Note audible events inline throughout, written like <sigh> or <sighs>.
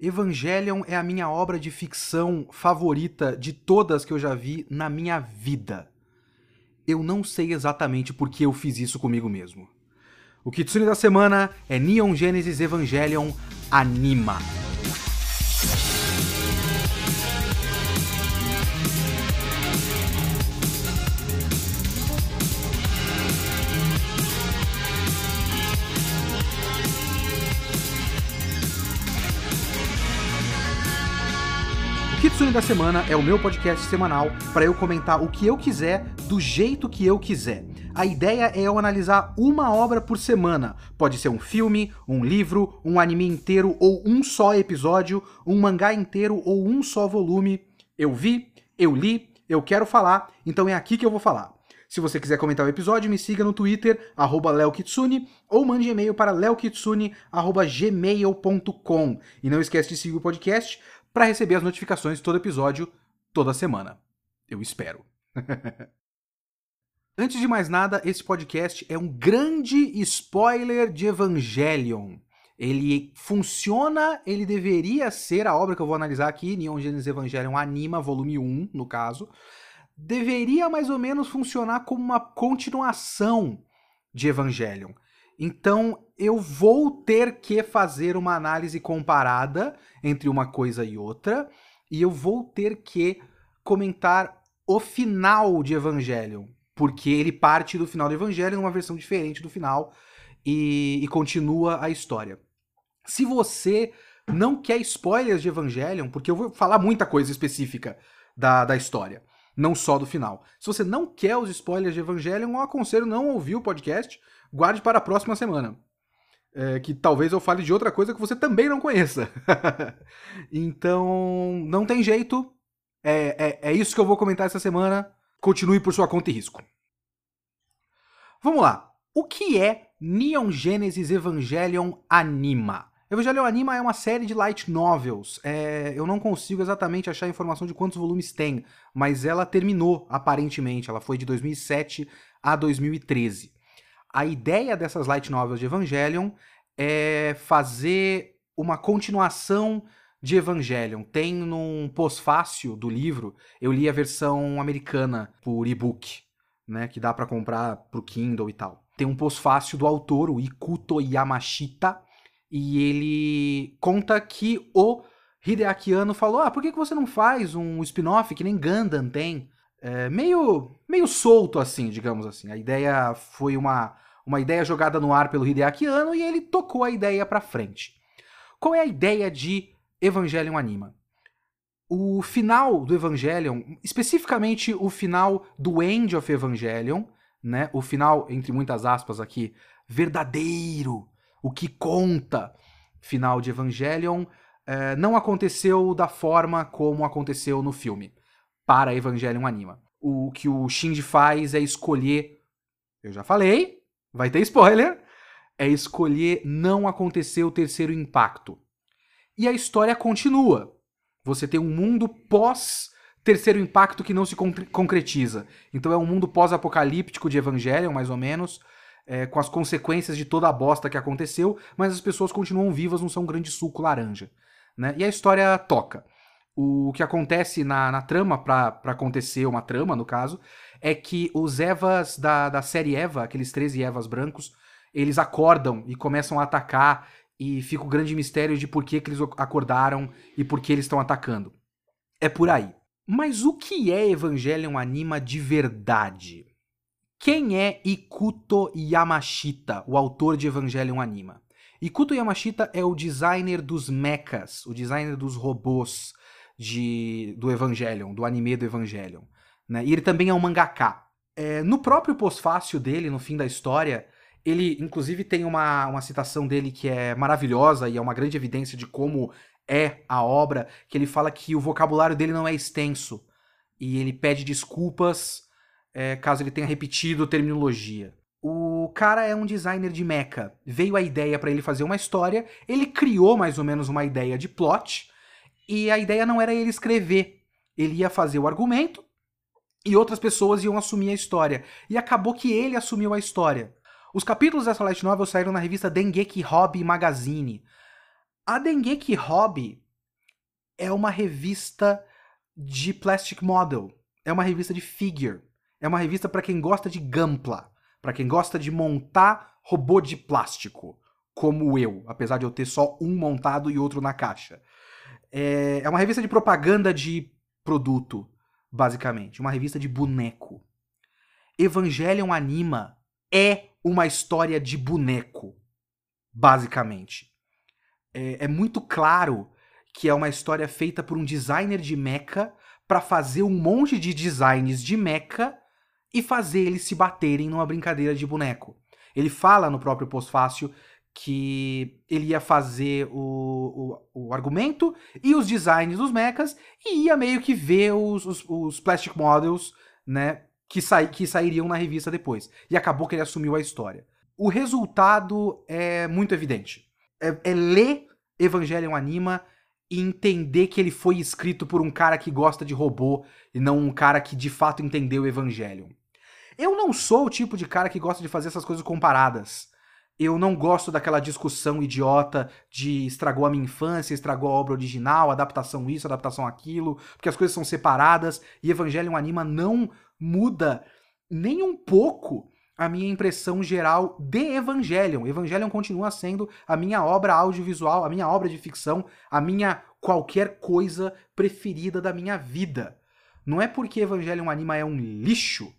Evangelion é a minha obra de ficção favorita de todas que eu já vi na minha vida. Eu não sei exatamente por que eu fiz isso comigo mesmo. O Kitsune da semana é Neon Genesis Evangelion Anima. Da Semana é o meu podcast semanal para eu comentar o que eu quiser, do jeito que eu quiser. A ideia é eu analisar uma obra por semana. Pode ser um filme, um livro, um anime inteiro ou um só episódio, um mangá inteiro ou um só volume. Eu vi, eu li, eu quero falar, então é aqui que eu vou falar. Se você quiser comentar o episódio, me siga no Twitter, arroba leokitsune, ou mande e-mail para leokitsune.gmail.com. E não esquece de seguir o podcast para receber as notificações de todo episódio toda semana. Eu espero. <laughs> Antes de mais nada, esse podcast é um grande spoiler de Evangelion. Ele funciona, ele deveria ser a obra que eu vou analisar aqui, Neon Genesis Evangelion Anima, volume 1, no caso. Deveria mais ou menos funcionar como uma continuação de Evangelion. Então eu vou ter que fazer uma análise comparada entre uma coisa e outra, e eu vou ter que comentar o final de Evangelion, porque ele parte do final do Evangelho numa versão diferente do final e, e continua a história. Se você não quer spoilers de Evangelion, porque eu vou falar muita coisa específica da, da história, não só do final. Se você não quer os spoilers de Evangelion, eu aconselho não ouvir o podcast, guarde para a próxima semana. É, que talvez eu fale de outra coisa que você também não conheça. <laughs> então, não tem jeito. É, é, é isso que eu vou comentar essa semana. Continue por sua conta e risco. Vamos lá. O que é Neon Genesis Evangelion Anima? Evangelion Anima é uma série de light novels. É, eu não consigo exatamente achar informação de quantos volumes tem, mas ela terminou, aparentemente. Ela foi de 2007 a 2013. A ideia dessas light novels de Evangelion é fazer uma continuação de Evangelion. Tem num pós-fácil do livro, eu li a versão americana por e-book, né, que dá para comprar pro Kindle e tal. Tem um pós-fácil do autor, o Ikuto Yamashita, e ele conta que o Hideaki Anno falou: "Ah, por que, que você não faz um spin-off que nem Gundam tem?" é, meio, meio solto, assim, digamos assim. A ideia foi uma, uma ideia jogada no ar pelo Hideaki Anno e ele tocou a ideia para frente. Qual é a ideia de Evangelion Anima? O final do Evangelion, especificamente o final do End of Evangelion, né? O final, entre muitas aspas aqui, verdadeiro, o que conta, final de Evangelion, é, não aconteceu da forma como aconteceu no filme para Evangelion Anima. O que o Shinji faz é escolher, eu já falei, vai ter spoiler, é escolher não acontecer o terceiro impacto. E a história continua. Você tem um mundo pós terceiro impacto que não se concretiza. Então é um mundo pós-apocalíptico de Evangelion, mais ou menos, é, com as consequências de toda a bosta que aconteceu, mas as pessoas continuam vivas, não são um grande suco laranja. Né? E a história toca o que acontece na, na trama, para acontecer uma trama, no caso, é que os Evas da, da série Eva, aqueles 13 Evas brancos, eles acordam e começam a atacar e fica o grande mistério de por que, que eles acordaram e por que eles estão atacando. É por aí. Mas o que é Evangelion Anima de verdade? Quem é Ikuto Yamashita, o autor de Evangelion Anima? Ikuto Yamashita é o designer dos mechas, o designer dos robôs, de, do Evangelion, do anime do Evangelion. Né? E ele também é um mangaká. É, no próprio pós-fácil dele, no fim da história, ele inclusive tem uma, uma citação dele que é maravilhosa e é uma grande evidência de como é a obra, que ele fala que o vocabulário dele não é extenso. E ele pede desculpas é, caso ele tenha repetido terminologia. O cara é um designer de mecha. Veio a ideia para ele fazer uma história, ele criou mais ou menos uma ideia de plot, e a ideia não era ele escrever. Ele ia fazer o argumento e outras pessoas iam assumir a história. E acabou que ele assumiu a história. Os capítulos dessa light novel saíram na revista Dengeki Hobby Magazine. A Dengeki Hobby é uma revista de plastic model, é uma revista de figure, é uma revista para quem gosta de gampla, para quem gosta de montar robô de plástico, como eu, apesar de eu ter só um montado e outro na caixa. É, é uma revista de propaganda de produto, basicamente, uma revista de boneco. Evangelion Anima é uma história de boneco, basicamente. É, é muito claro que é uma história feita por um designer de mecha para fazer um monte de designs de mecha e fazer eles se baterem numa brincadeira de boneco. Ele fala no próprio pós-fácil que ele ia fazer o, o, o, argumento e os designs dos mechas e ia meio que ver os, os, os plastic models, né, que, sa que sairiam na revista depois. E acabou que ele assumiu a história. O resultado é muito evidente. É, é ler Evangelion Anima e entender que ele foi escrito por um cara que gosta de robô e não um cara que de fato entendeu Evangelion. Eu não sou o tipo de cara que gosta de fazer essas coisas comparadas. Eu não gosto daquela discussão idiota de estragou a minha infância, estragou a obra original, adaptação isso, adaptação aquilo, porque as coisas são separadas e Evangelion Anima não muda nem um pouco a minha impressão geral de Evangelion. Evangelion continua sendo a minha obra audiovisual, a minha obra de ficção, a minha qualquer coisa preferida da minha vida. Não é porque Evangelion Anima é um lixo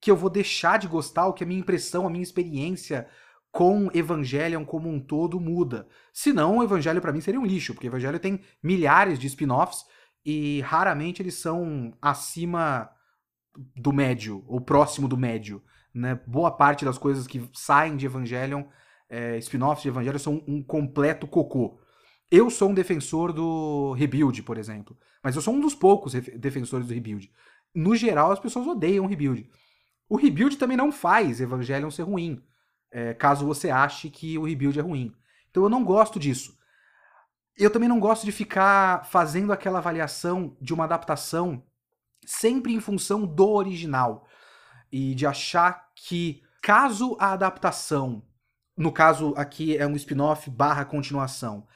que eu vou deixar de gostar, ou que a minha impressão, a minha experiência com Evangelion como um todo muda. Senão, o Evangelho para mim seria um lixo, porque Evangelho tem milhares de spin-offs e raramente eles são acima do médio, ou próximo do médio. Né? Boa parte das coisas que saem de Evangelion, é, spin-offs de Evangelion, são um completo cocô. Eu sou um defensor do Rebuild, por exemplo. Mas eu sou um dos poucos defensores do Rebuild. No geral, as pessoas odeiam o Rebuild. O Rebuild também não faz Evangelion ser ruim, é, caso você ache que o Rebuild é ruim. Então eu não gosto disso. Eu também não gosto de ficar fazendo aquela avaliação de uma adaptação sempre em função do original e de achar que caso a adaptação, no caso aqui é um spin-off barra continuação,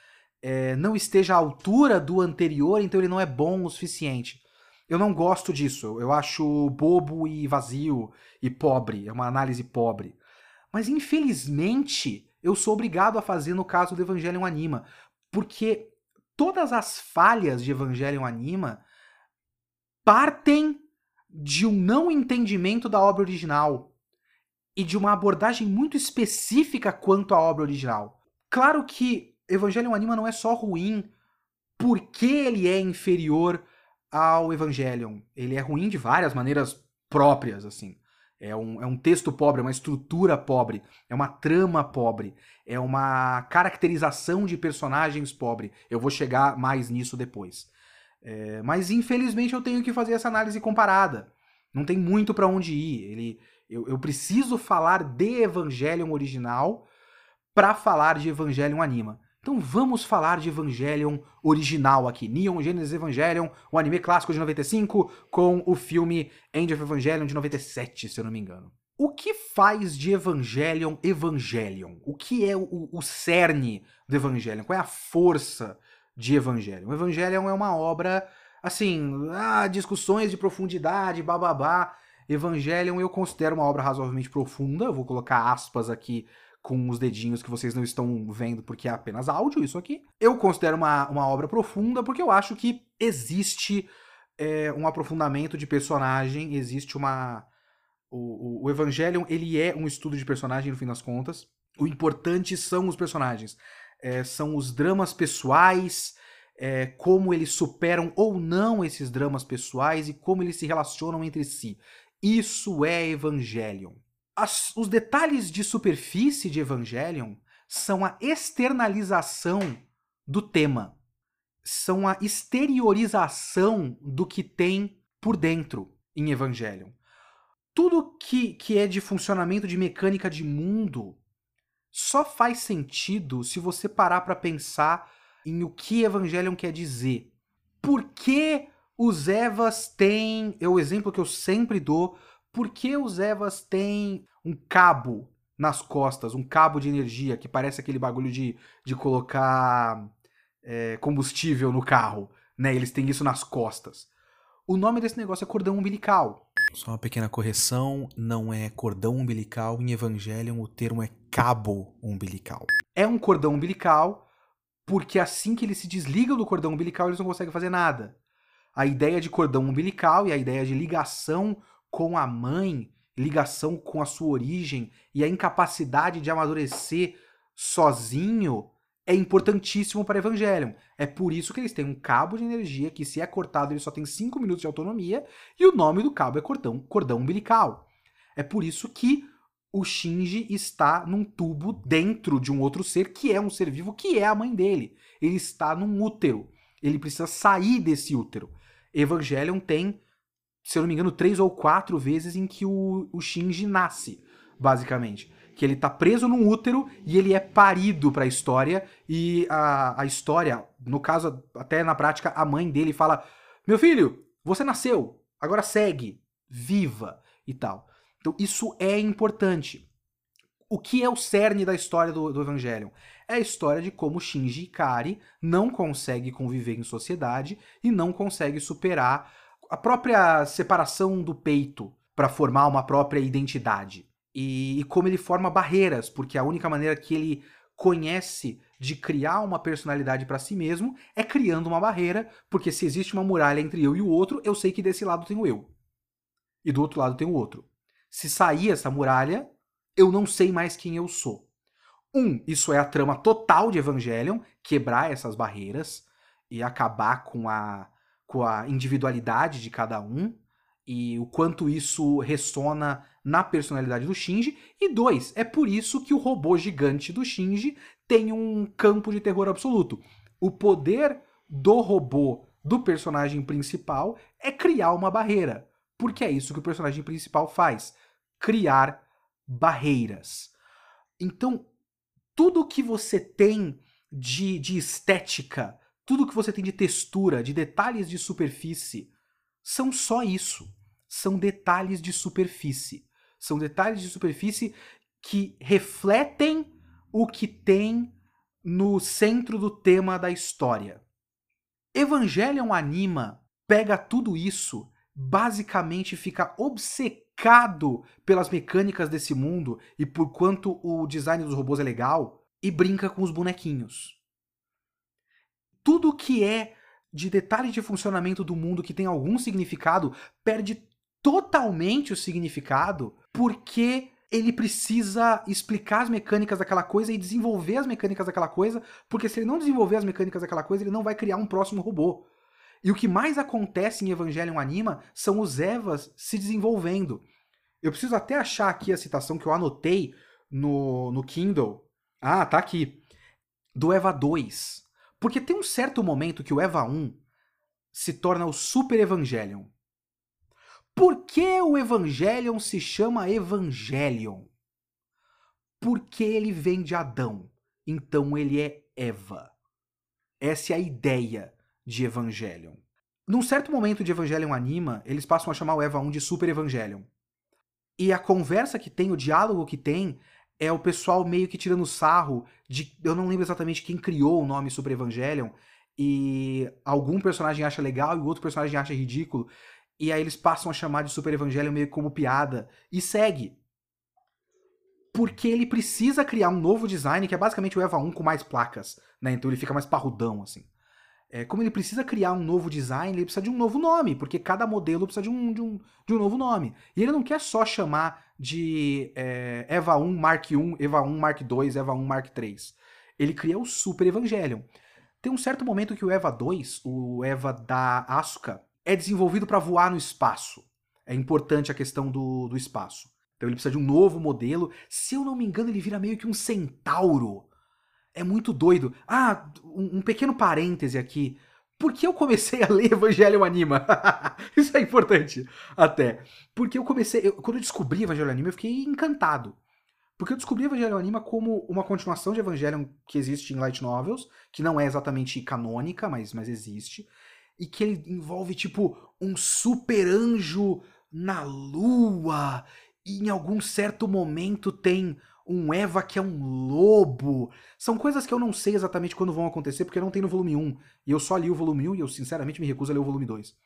é, não esteja à altura do anterior, então ele não é bom o suficiente. Eu não gosto disso. Eu acho bobo e vazio e pobre. É uma análise pobre. Mas infelizmente eu sou obrigado a fazer no caso do Evangelion Anima, porque todas as falhas de Evangelion Anima partem de um não entendimento da obra original e de uma abordagem muito específica quanto à obra original. Claro que Evangelion Anima não é só ruim porque ele é inferior ao Evangelion. Ele é ruim de várias maneiras próprias, assim. É um, é um texto pobre, é uma estrutura pobre, é uma trama pobre, é uma caracterização de personagens pobre. Eu vou chegar mais nisso depois. É, mas infelizmente eu tenho que fazer essa análise comparada. Não tem muito para onde ir. Ele, eu, eu, preciso falar de Evangelion original para falar de Evangelion Anima. Então vamos falar de Evangelion original aqui. Neon Genesis Evangelion, o um anime clássico de 95, com o filme End of Evangelion de 97, se eu não me engano. O que faz de Evangelion Evangelion? O que é o, o cerne do Evangelion? Qual é a força de Evangelion. Evangelion é uma obra, assim, ah, discussões de profundidade, bababá. Evangelion eu considero uma obra razoavelmente profunda, eu vou colocar aspas aqui com os dedinhos que vocês não estão vendo porque é apenas áudio isso aqui. Eu considero uma, uma obra profunda porque eu acho que existe é, um aprofundamento de personagem, existe uma... O, o, o Evangelion, ele é um estudo de personagem no fim das contas. O importante são os personagens é, são os dramas pessoais, é, como eles superam ou não esses dramas pessoais e como eles se relacionam entre si. Isso é Evangelion. As, os detalhes de superfície de Evangelion são a externalização do tema, são a exteriorização do que tem por dentro em Evangelion. Tudo que, que é de funcionamento de mecânica de mundo só faz sentido se você parar para pensar em o que Evangelion quer dizer. Por que os Evas têm, é o exemplo que eu sempre dou, por que os Evas têm um cabo nas costas, um cabo de energia que parece aquele bagulho de, de colocar é, combustível no carro, né? Eles têm isso nas costas. O nome desse negócio é cordão umbilical. Só uma pequena correção, não é cordão umbilical, em Evangelion o termo é cabo umbilical. É um cordão umbilical, porque assim que eles se desligam do cordão umbilical, eles não conseguem fazer nada. A ideia de cordão umbilical e a ideia de ligação com a mãe, ligação com a sua origem e a incapacidade de amadurecer sozinho é importantíssimo para Evangelion. É por isso que eles têm um cabo de energia que, se é cortado, ele só tem 5 minutos de autonomia, e o nome do cabo é cordão, cordão umbilical. É por isso que o Shinji está num tubo dentro de um outro ser, que é um ser vivo, que é a mãe dele. Ele está num útero. Ele precisa sair desse útero. Evangelion tem, se eu não me engano, três ou quatro vezes em que o, o Shinji nasce, basicamente que ele tá preso num útero e ele é parido para a história e a, a história, no caso até na prática, a mãe dele fala: "Meu filho, você nasceu, agora segue, viva" e tal. Então isso é importante. O que é o cerne da história do, do? É a história de como Shinji Ikari não consegue conviver em sociedade e não consegue superar a própria separação do peito para formar uma própria identidade e, e como ele forma barreiras, porque a única maneira que ele conhece de criar uma personalidade para si mesmo é criando uma barreira, porque se existe uma muralha entre eu e o outro, eu sei que desse lado tem o eu. E do outro lado tem o outro. Se sair essa muralha, eu não sei mais quem eu sou. Um, isso é a trama total de Evangelion, quebrar essas barreiras e acabar com a, com a individualidade de cada um e o quanto isso ressona na personalidade do Shinji. E dois, é por isso que o robô gigante do Shinji tem um campo de terror absoluto. O poder do robô do personagem principal é criar uma barreira. Porque é isso que o personagem principal faz: criar barreiras. Então, tudo que você tem de, de estética, tudo que você tem de textura, de detalhes de superfície, são só isso. São detalhes de superfície. São detalhes de superfície que refletem o que tem no centro do tema da história. Evangelion Anima pega tudo isso, basicamente fica obcecado pelas mecânicas desse mundo e por quanto o design dos robôs é legal e brinca com os bonequinhos. Tudo que é de detalhes de funcionamento do mundo que tem algum significado perde totalmente o significado porque ele precisa explicar as mecânicas daquela coisa e desenvolver as mecânicas daquela coisa, porque se ele não desenvolver as mecânicas daquela coisa, ele não vai criar um próximo robô. E o que mais acontece em Evangelion Anima são os Evas se desenvolvendo. Eu preciso até achar aqui a citação que eu anotei no, no Kindle. Ah, tá aqui. Do Eva 2. Porque tem um certo momento que o Eva 1 se torna o Super Evangelion. Por que o Evangelion se chama Evangelion? Porque ele vem de Adão, então ele é Eva. Essa é a ideia de Evangelion. Num certo momento de Evangelion Anima, eles passam a chamar o Eva 1 de Super Evangelion. E a conversa que tem, o diálogo que tem, é o pessoal meio que tirando sarro de. Eu não lembro exatamente quem criou o nome Super Evangelion. E algum personagem acha legal e o outro personagem acha ridículo. E aí eles passam a chamar de Super Evangelho meio como piada. E segue. Porque ele precisa criar um novo design, que é basicamente o EVA 1 com mais placas, né? Então ele fica mais parrudão, assim. É, como ele precisa criar um novo design, ele precisa de um novo nome, porque cada modelo precisa de um, de um, de um novo nome. E ele não quer só chamar de é, EVA 1 Mark 1, EVA 1 Mark 2, EVA 1 Mark 3. Ele cria o Super Evangelion. Tem um certo momento que o EVA 2, o EVA da Asuka, é desenvolvido para voar no espaço. É importante a questão do, do espaço. Então ele precisa de um novo modelo. Se eu não me engano, ele vira meio que um centauro. É muito doido. Ah, um, um pequeno parêntese aqui. Por que eu comecei a ler Evangelho Anima? <laughs> Isso é importante, até. Porque eu comecei. Eu, quando eu descobri Evangelho Anima, eu fiquei encantado. Porque eu descobri Evangelho Anima como uma continuação de Evangelion que existe em Light Novels, que não é exatamente canônica, mas, mas existe e que ele envolve tipo um super anjo na lua e em algum certo momento tem um Eva que é um lobo. São coisas que eu não sei exatamente quando vão acontecer, porque não tem no volume 1. E eu só li o volume 1 e eu sinceramente me recuso a ler o volume 2.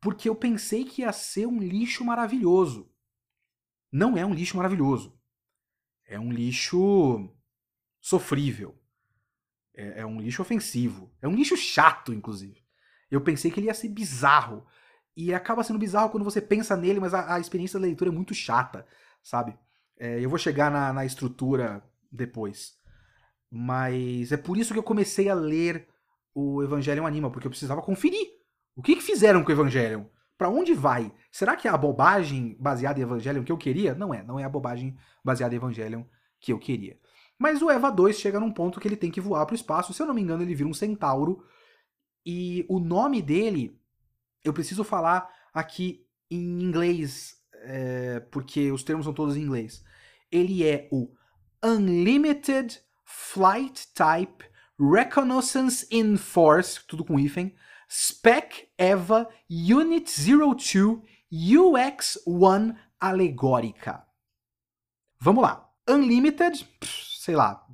Porque eu pensei que ia ser um lixo maravilhoso. Não é um lixo maravilhoso. É um lixo sofrível. É, é um lixo ofensivo. É um lixo chato, inclusive. Eu pensei que ele ia ser bizarro. E acaba sendo bizarro quando você pensa nele, mas a, a experiência da leitura é muito chata, sabe? É, eu vou chegar na, na estrutura depois. Mas é por isso que eu comecei a ler o Evangelion Anima, porque eu precisava conferir. O que, que fizeram com o Evangelion? Para onde vai? Será que é a bobagem baseada em Evangelion que eu queria? Não é, não é a bobagem baseada em Evangelion que eu queria. Mas o Eva 2 chega num ponto que ele tem que voar para o espaço. Se eu não me engano, ele vira um centauro. E o nome dele, eu preciso falar aqui em inglês, é, porque os termos são todos em inglês. Ele é o Unlimited Flight Type Reconnaissance in Force, tudo com hífen, Spec EVA Unit 02 UX1 alegórica. Vamos lá. Unlimited, sei lá.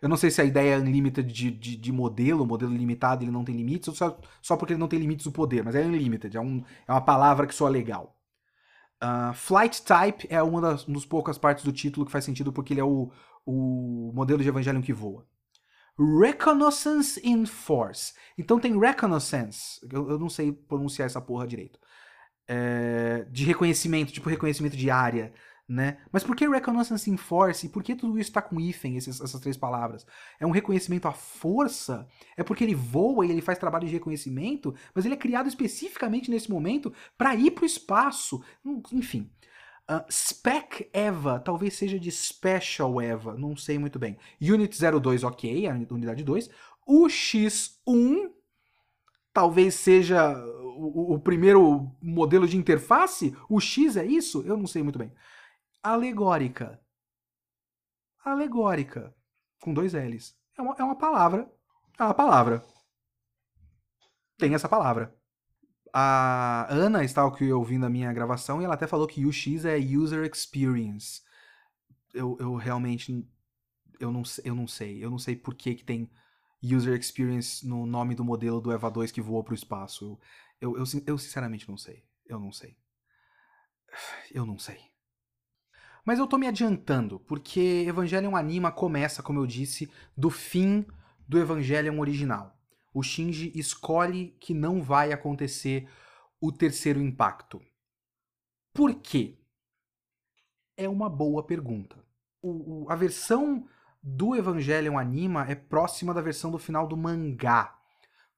Eu não sei se a ideia é unlimited de, de, de modelo, modelo limitado ele não tem limites, ou só, só porque ele não tem limites do poder, mas é unlimited, é, um, é uma palavra que soa legal. Uh, flight type é uma das, das poucas partes do título que faz sentido porque ele é o, o modelo de Evangelion que voa. Reconnaissance in Force. Então tem Reconnaissance, eu, eu não sei pronunciar essa porra direito. É, de reconhecimento, tipo reconhecimento de área, né? Mas por que Reconnaissance in Force? E por que tudo isso está com hífen, essas três palavras? É um reconhecimento à força? É porque ele voa e ele faz trabalho de reconhecimento? Mas ele é criado especificamente nesse momento para ir para o espaço. Enfim. Uh, Spec Eva, talvez seja de Special Eva, não sei muito bem. Unit 02, ok, a unidade 2. O X1 talvez seja o, o, primeiro modelo de interface. O X é isso? Eu não sei muito bem. Alegórica. Alegórica. Com dois L's. É uma, é uma palavra. É uma palavra. Tem essa palavra a Ana aqui ouvindo a minha gravação e ela até falou que UX é User Experience. Eu, eu realmente eu não, eu não sei. Eu não sei por que, que tem User Experience no nome do modelo do EVA 2 que voa para o espaço. Eu, eu, eu, eu sinceramente não sei. Eu não sei. Eu não sei. Mas eu tô me adiantando, porque Evangelion Anima começa, como eu disse, do fim do Evangelion original o Shinji escolhe que não vai acontecer o terceiro impacto. Por quê? É uma boa pergunta. O, o, a versão do Evangelion Anima é próxima da versão do final do mangá,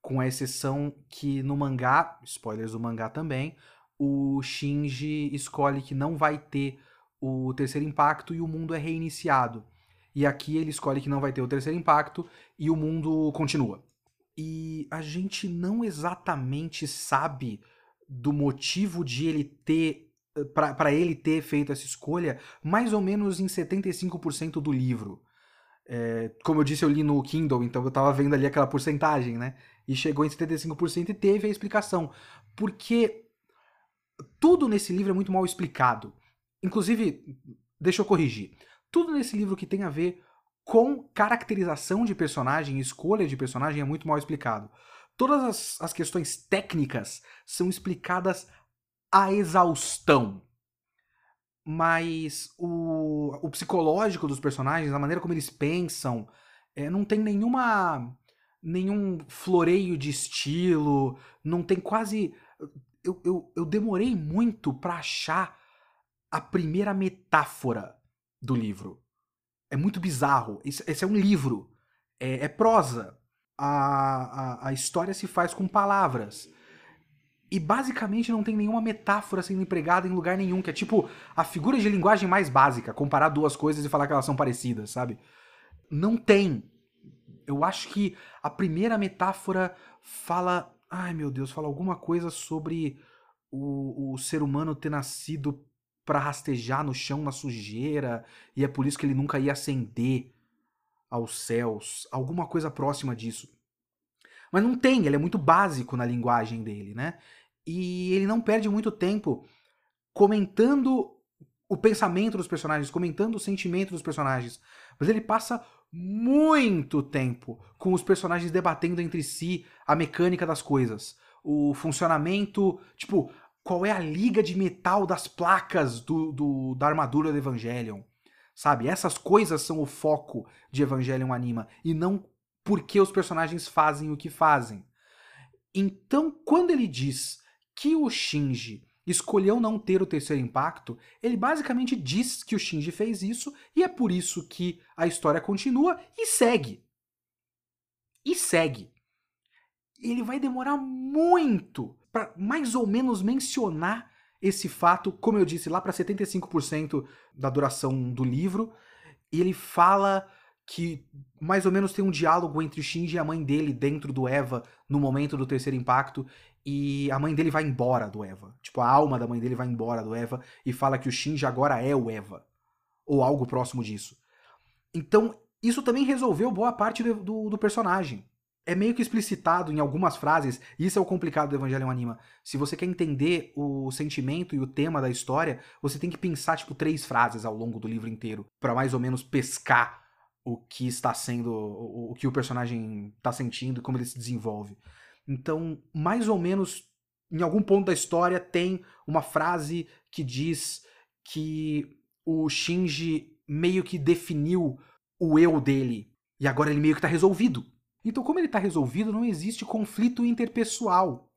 com a exceção que no mangá, spoilers do mangá também, o Shinji escolhe que não vai ter o terceiro impacto e o mundo é reiniciado. E aqui ele escolhe que não vai ter o terceiro impacto e o mundo continua e a gente não exatamente sabe do motivo de ele ter para ele ter feito essa escolha, mais ou menos em 75% do livro. É, como eu disse, eu li no Kindle, então eu tava vendo ali aquela porcentagem, né? E chegou em 75% e teve a explicação. Porque tudo nesse livro é muito mal explicado. Inclusive, deixa eu corrigir. Tudo nesse livro que tem a ver com caracterização de personagem, escolha de personagem é muito mal explicado. Todas as, as questões técnicas são explicadas à exaustão. Mas o, o psicológico dos personagens, a maneira como eles pensam, é, não tem nenhuma nenhum floreio de estilo, não tem quase. Eu, eu, eu demorei muito para achar a primeira metáfora do livro. É muito bizarro. Esse é um livro. É, é prosa. A, a, a história se faz com palavras. E basicamente não tem nenhuma metáfora sendo empregada em lugar nenhum, que é tipo a figura de linguagem mais básica, comparar duas coisas e falar que elas são parecidas, sabe? Não tem. Eu acho que a primeira metáfora fala. Ai meu Deus, fala alguma coisa sobre o, o ser humano ter nascido para rastejar no chão na sujeira, e é por isso que ele nunca ia ascender aos céus, alguma coisa próxima disso. Mas não tem, ele é muito básico na linguagem dele, né? E ele não perde muito tempo comentando o pensamento dos personagens, comentando o sentimento dos personagens. Mas ele passa muito tempo com os personagens debatendo entre si a mecânica das coisas, o funcionamento, tipo, qual é a liga de metal das placas do, do da armadura do Evangelion. Sabe? Essas coisas são o foco de Evangelion Anima e não porque os personagens fazem o que fazem. Então, quando ele diz que o Shinji escolheu não ter o terceiro impacto, ele basicamente diz que o Shinji fez isso e é por isso que a história continua e segue. E segue. Ele vai demorar muito para mais ou menos mencionar esse fato, como eu disse, lá para 75% da duração do livro. Ele fala que mais ou menos tem um diálogo entre o Shinji e a mãe dele dentro do Eva no momento do terceiro impacto e a mãe dele vai embora do Eva. Tipo, a alma da mãe dele vai embora do Eva e fala que o Shinji agora é o Eva ou algo próximo disso. Então, isso também resolveu boa parte do, do, do personagem. É meio que explicitado em algumas frases, e isso é o complicado do Evangelion Anima. Se você quer entender o sentimento e o tema da história, você tem que pensar, tipo, três frases ao longo do livro inteiro, para mais ou menos pescar o que está sendo, o, o que o personagem está sentindo e como ele se desenvolve. Então, mais ou menos, em algum ponto da história, tem uma frase que diz que o Shinji meio que definiu o eu dele. E agora ele meio que está resolvido. Então, como ele está resolvido, não existe conflito interpessoal.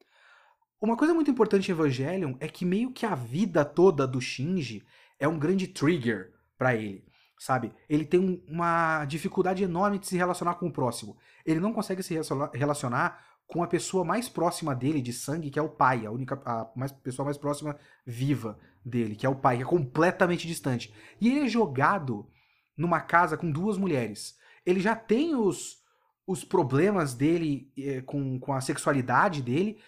Uma coisa muito importante em Evangelion é que meio que a vida toda do Shinji é um grande trigger para ele sabe? Ele tem uma dificuldade enorme de se relacionar com o próximo. Ele não consegue se relacionar com a pessoa mais próxima dele de sangue, que é o pai, a única a mais, pessoa mais próxima viva dele, que é o pai, que é completamente distante. E ele é jogado numa casa com duas mulheres. Ele já tem os, os problemas dele é, com, com a sexualidade dele,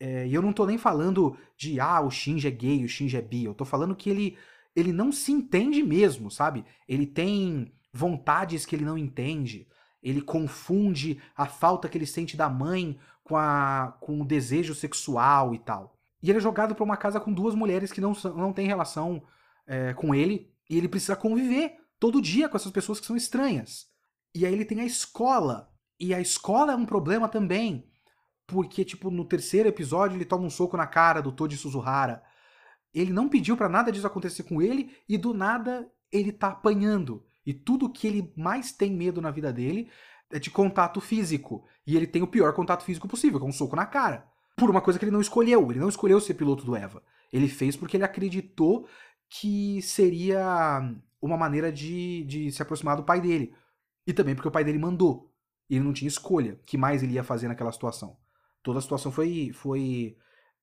é, e eu não tô nem falando de, ah, o Shinji é gay, o Shinji é bi, eu tô falando que ele ele não se entende mesmo, sabe? Ele tem vontades que ele não entende. Ele confunde a falta que ele sente da mãe com, a, com o desejo sexual e tal. E ele é jogado para uma casa com duas mulheres que não, não têm relação é, com ele. E ele precisa conviver todo dia com essas pessoas que são estranhas. E aí ele tem a escola. E a escola é um problema também. Porque, tipo, no terceiro episódio ele toma um soco na cara do Toji Suzuhara. Ele não pediu para nada disso acontecer com ele e do nada ele tá apanhando. E tudo que ele mais tem medo na vida dele é de contato físico. E ele tem o pior contato físico possível, que é um soco na cara. Por uma coisa que ele não escolheu. Ele não escolheu ser piloto do Eva. Ele fez porque ele acreditou que seria uma maneira de, de se aproximar do pai dele. E também porque o pai dele mandou. Ele não tinha escolha. que mais ele ia fazer naquela situação? Toda a situação foi, foi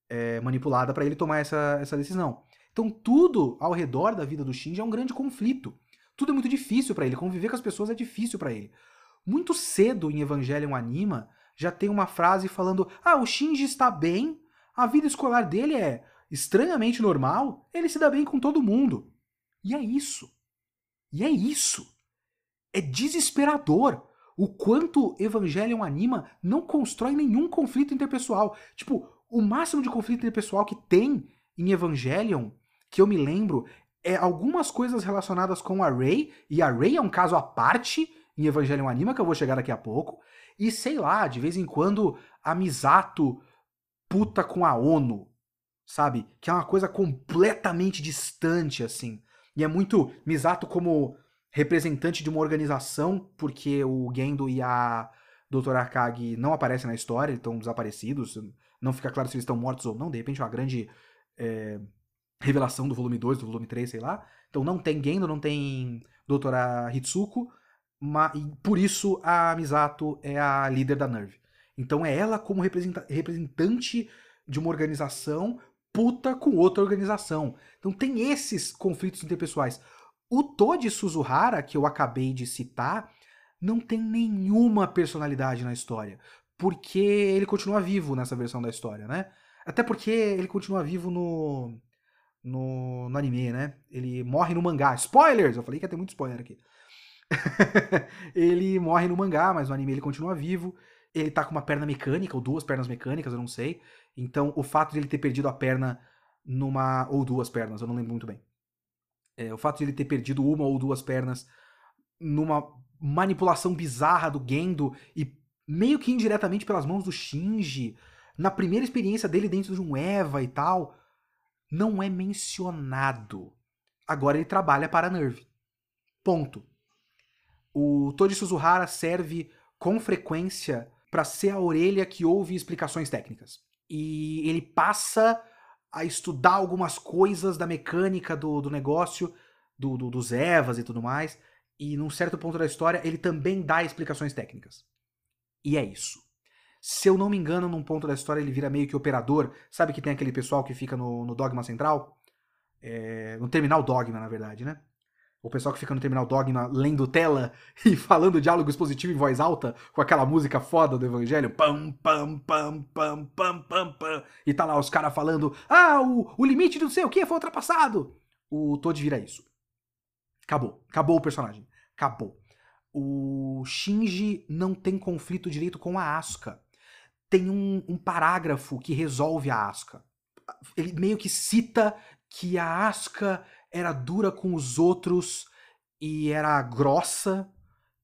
é, manipulada para ele tomar essa, essa decisão. Então tudo ao redor da vida do Shinji é um grande conflito. Tudo é muito difícil para ele. Conviver com as pessoas é difícil para ele. Muito cedo em Evangelion Anima já tem uma frase falando: ah, o Shinji está bem, a vida escolar dele é estranhamente normal, ele se dá bem com todo mundo. E é isso. E é isso. É desesperador o quanto Evangelion Anima não constrói nenhum conflito interpessoal. Tipo, o máximo de conflito interpessoal que tem em Evangelion, que eu me lembro, é algumas coisas relacionadas com a Rey, e a Rey é um caso à parte em Evangelion Anima, que eu vou chegar daqui a pouco, e sei lá, de vez em quando a Misato puta com a ONU, sabe? Que é uma coisa completamente distante, assim. E é muito Misato como representante de uma organização, porque o Gendo e a Doutora Akagi não aparecem na história, estão desaparecidos. Não fica claro se eles estão mortos ou não. De repente, é uma grande é, revelação do volume 2, do volume 3, sei lá. Então não tem Gendo, não tem Doutora Hitsuko. Mas, por isso a Misato é a líder da Nerve. Então é ela como representante de uma organização puta com outra organização. Então tem esses conflitos interpessoais. O Toji Suzuhara, que eu acabei de citar, não tem nenhuma personalidade na história porque ele continua vivo nessa versão da história, né? Até porque ele continua vivo no, no, no anime, né? Ele morre no mangá. Spoilers! Eu falei que ia ter muito spoiler aqui. <laughs> ele morre no mangá, mas no anime ele continua vivo. Ele tá com uma perna mecânica, ou duas pernas mecânicas, eu não sei. Então, o fato de ele ter perdido a perna numa. ou duas pernas, eu não lembro muito bem. É, o fato de ele ter perdido uma ou duas pernas numa manipulação bizarra do Gendo e meio que indiretamente pelas mãos do Shinji, na primeira experiência dele dentro de um Eva e tal, não é mencionado. Agora ele trabalha para a Nerve. Ponto. O Toji Suzuhara serve com frequência para ser a orelha que ouve explicações técnicas. E ele passa a estudar algumas coisas da mecânica do, do negócio, do, do, dos Evas e tudo mais, e num certo ponto da história ele também dá explicações técnicas. E é isso. Se eu não me engano, num ponto da história ele vira meio que operador. Sabe que tem aquele pessoal que fica no, no Dogma Central? É, no Terminal Dogma, na verdade, né? O pessoal que fica no Terminal Dogma lendo tela <laughs> e falando diálogo expositivo em voz alta, com aquela música foda do Evangelho. Pam, pam, pam, pam, pam, pam, pam. E tá lá os caras falando: Ah, o, o limite do não sei o que foi ultrapassado. O Todd vira isso. Acabou. Acabou o personagem. Acabou. O Shinji não tem conflito direito com a Asuka. Tem um, um parágrafo que resolve a Asuka. Ele meio que cita que a Asuka era dura com os outros e era grossa,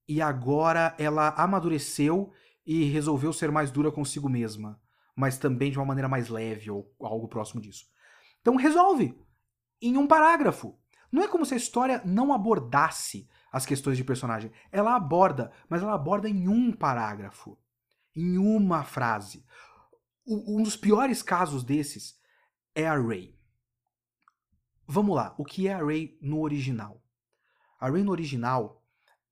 e agora ela amadureceu e resolveu ser mais dura consigo mesma, mas também de uma maneira mais leve ou algo próximo disso. Então resolve em um parágrafo. Não é como se a história não abordasse as questões de personagem. Ela aborda, mas ela aborda em um parágrafo, em uma frase. um dos piores casos desses é a Ray. Vamos lá, o que é a Rey no original? A Rey no original,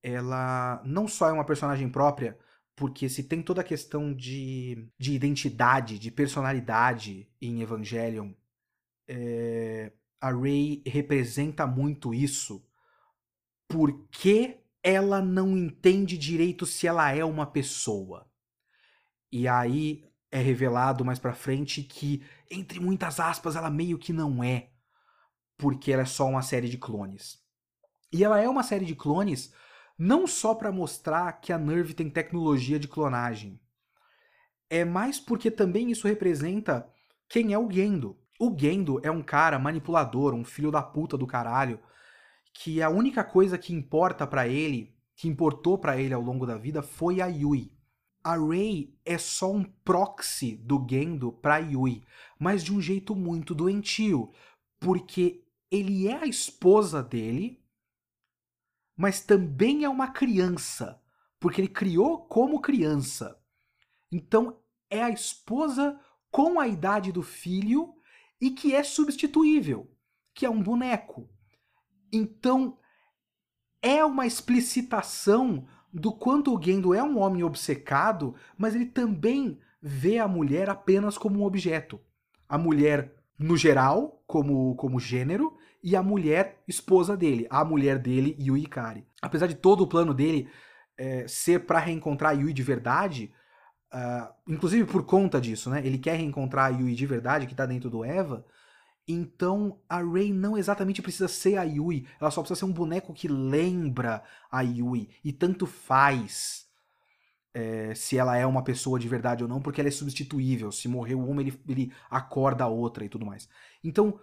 ela não só é uma personagem própria, porque se tem toda a questão de, de identidade, de personalidade em Evangelion, é, a Rey representa muito isso, porque ela não entende direito se ela é uma pessoa. E aí é revelado mais pra frente que, entre muitas aspas, ela meio que não é porque ela é só uma série de clones. E ela é uma série de clones não só para mostrar que a Nerve tem tecnologia de clonagem. É mais porque também isso representa quem é o Gendo. O Gendo é um cara manipulador, um filho da puta do caralho, que a única coisa que importa para ele, que importou para ele ao longo da vida foi a Yui. A Rei é só um proxy do Gendo pra Yui, mas de um jeito muito doentio, porque ele é a esposa dele, mas também é uma criança, porque ele criou como criança. Então é a esposa com a idade do filho e que é substituível, que é um boneco. Então é uma explicitação do quanto o Gendo é um homem obcecado, mas ele também vê a mulher apenas como um objeto. A mulher no geral, como, como gênero, e a mulher esposa dele, a mulher dele, Yui Ikari. Apesar de todo o plano dele é, ser para reencontrar Yui de verdade, uh, inclusive por conta disso, né? Ele quer reencontrar a Yui de verdade, que tá dentro do Eva. Então a Rei não exatamente precisa ser a Yui, ela só precisa ser um boneco que lembra a Yui. E tanto faz é, se ela é uma pessoa de verdade ou não, porque ela é substituível. Se morreu uma, ele, ele acorda a outra e tudo mais. Então,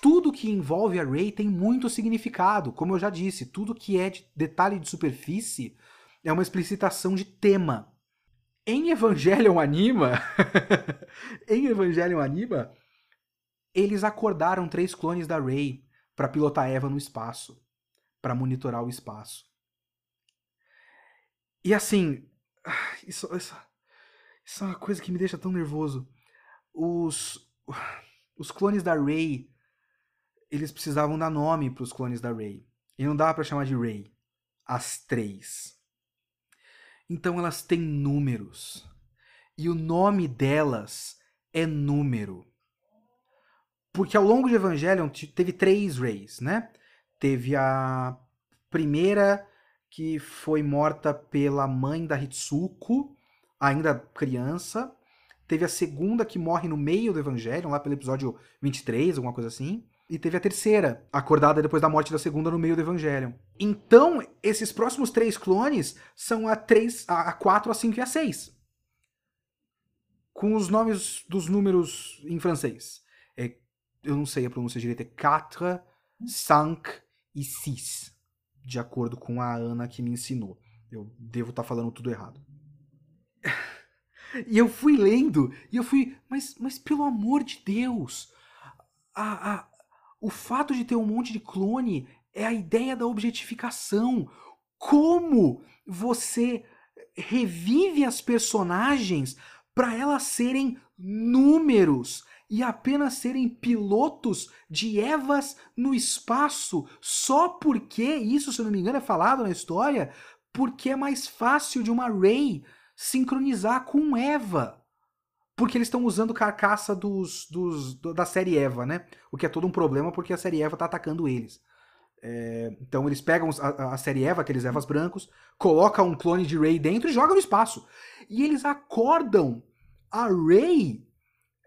tudo que envolve a Rey tem muito significado. Como eu já disse, tudo que é de detalhe de superfície é uma explicitação de tema. Em Evangelion Anima, <laughs> em Evangelion Anima, eles acordaram três clones da Rey para pilotar Eva no espaço, para monitorar o espaço. E assim, <sighs> isso, isso, isso é uma coisa que me deixa tão nervoso. Os, <sighs> os clones da Rey, eles precisavam dar nome para os clones da Rey. E não dava para chamar de Rey. As três. Então elas têm números. E o nome delas é número. Porque ao longo de Evangelion teve três Reys, né? Teve a primeira que foi morta pela mãe da Hitsuko, ainda criança. Teve a segunda que morre no meio do Evangelho, lá pelo episódio 23, alguma coisa assim. E teve a terceira, acordada depois da morte da segunda no meio do Evangelho. Então, esses próximos três clones são a 3, a 4, a 5 e a 6. Com os nomes dos números em francês. É, eu não sei a pronúncia direita, é 4, 5 e cis, de acordo com a Ana que me ensinou. Eu devo estar tá falando tudo errado. <laughs> e eu fui lendo, e eu fui, mas, mas pelo amor de Deus, a, a, o fato de ter um monte de clone é a ideia da objetificação. Como você revive as personagens para elas serem números e apenas serem pilotos de Evas no espaço, só porque, isso se eu não me engano é falado na história, porque é mais fácil de uma Rey sincronizar com Eva. Porque eles estão usando carcaça dos, dos, da série Eva, né? O que é todo um problema porque a série Eva tá atacando eles. É, então eles pegam a, a, série Eva, aqueles Evas brancos, colocam um clone de Rey dentro e jogam no espaço. E eles acordam a Rey.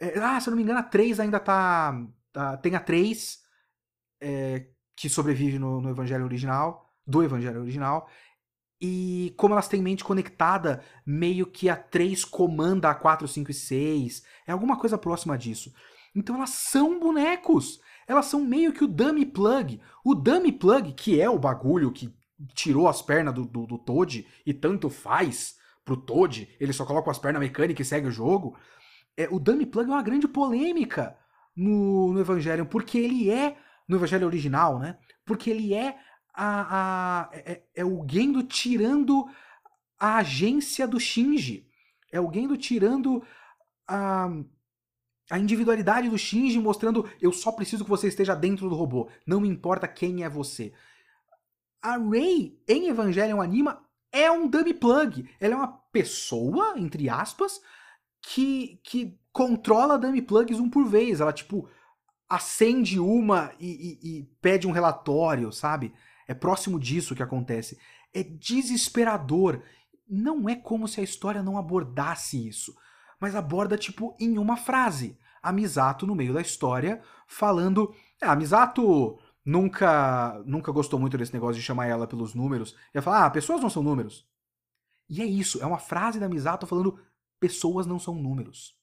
É, ah, se eu não me engano, a 3 ainda tá. tá tem a 3 é, que sobrevive no, no Evangelho original, do Evangelho original. E como elas têm mente conectada, meio que a 3 comanda a 4, 5 e 6. É alguma coisa próxima disso. Então elas são bonecos elas são meio que o dummy plug. O dummy plug, que é o bagulho que tirou as pernas do, do, do Toad e tanto faz pro Toad, ele só coloca as pernas mecânicas e segue o jogo. É, o dummy plug é uma grande polêmica no, no Evangelho, porque ele é, no Evangelho original, né? Porque ele é a, a é, é, o Gendo tirando a agência do Shinji. É o Gendo tirando a a individualidade do Shinji mostrando eu só preciso que você esteja dentro do robô, não me importa quem é você. A Rey em Evangelion Anima é um dummy plug. Ela é uma pessoa, entre aspas, que, que controla dummy plugs um por vez. Ela, tipo, acende uma e, e, e pede um relatório, sabe? É próximo disso que acontece. É desesperador. Não é como se a história não abordasse isso mas aborda tipo em uma frase. A Misato no meio da história falando, ah, Misato nunca nunca gostou muito desse negócio de chamar ela pelos números. E ela fala: "Ah, pessoas não são números". E é isso, é uma frase da Misato falando pessoas não são números.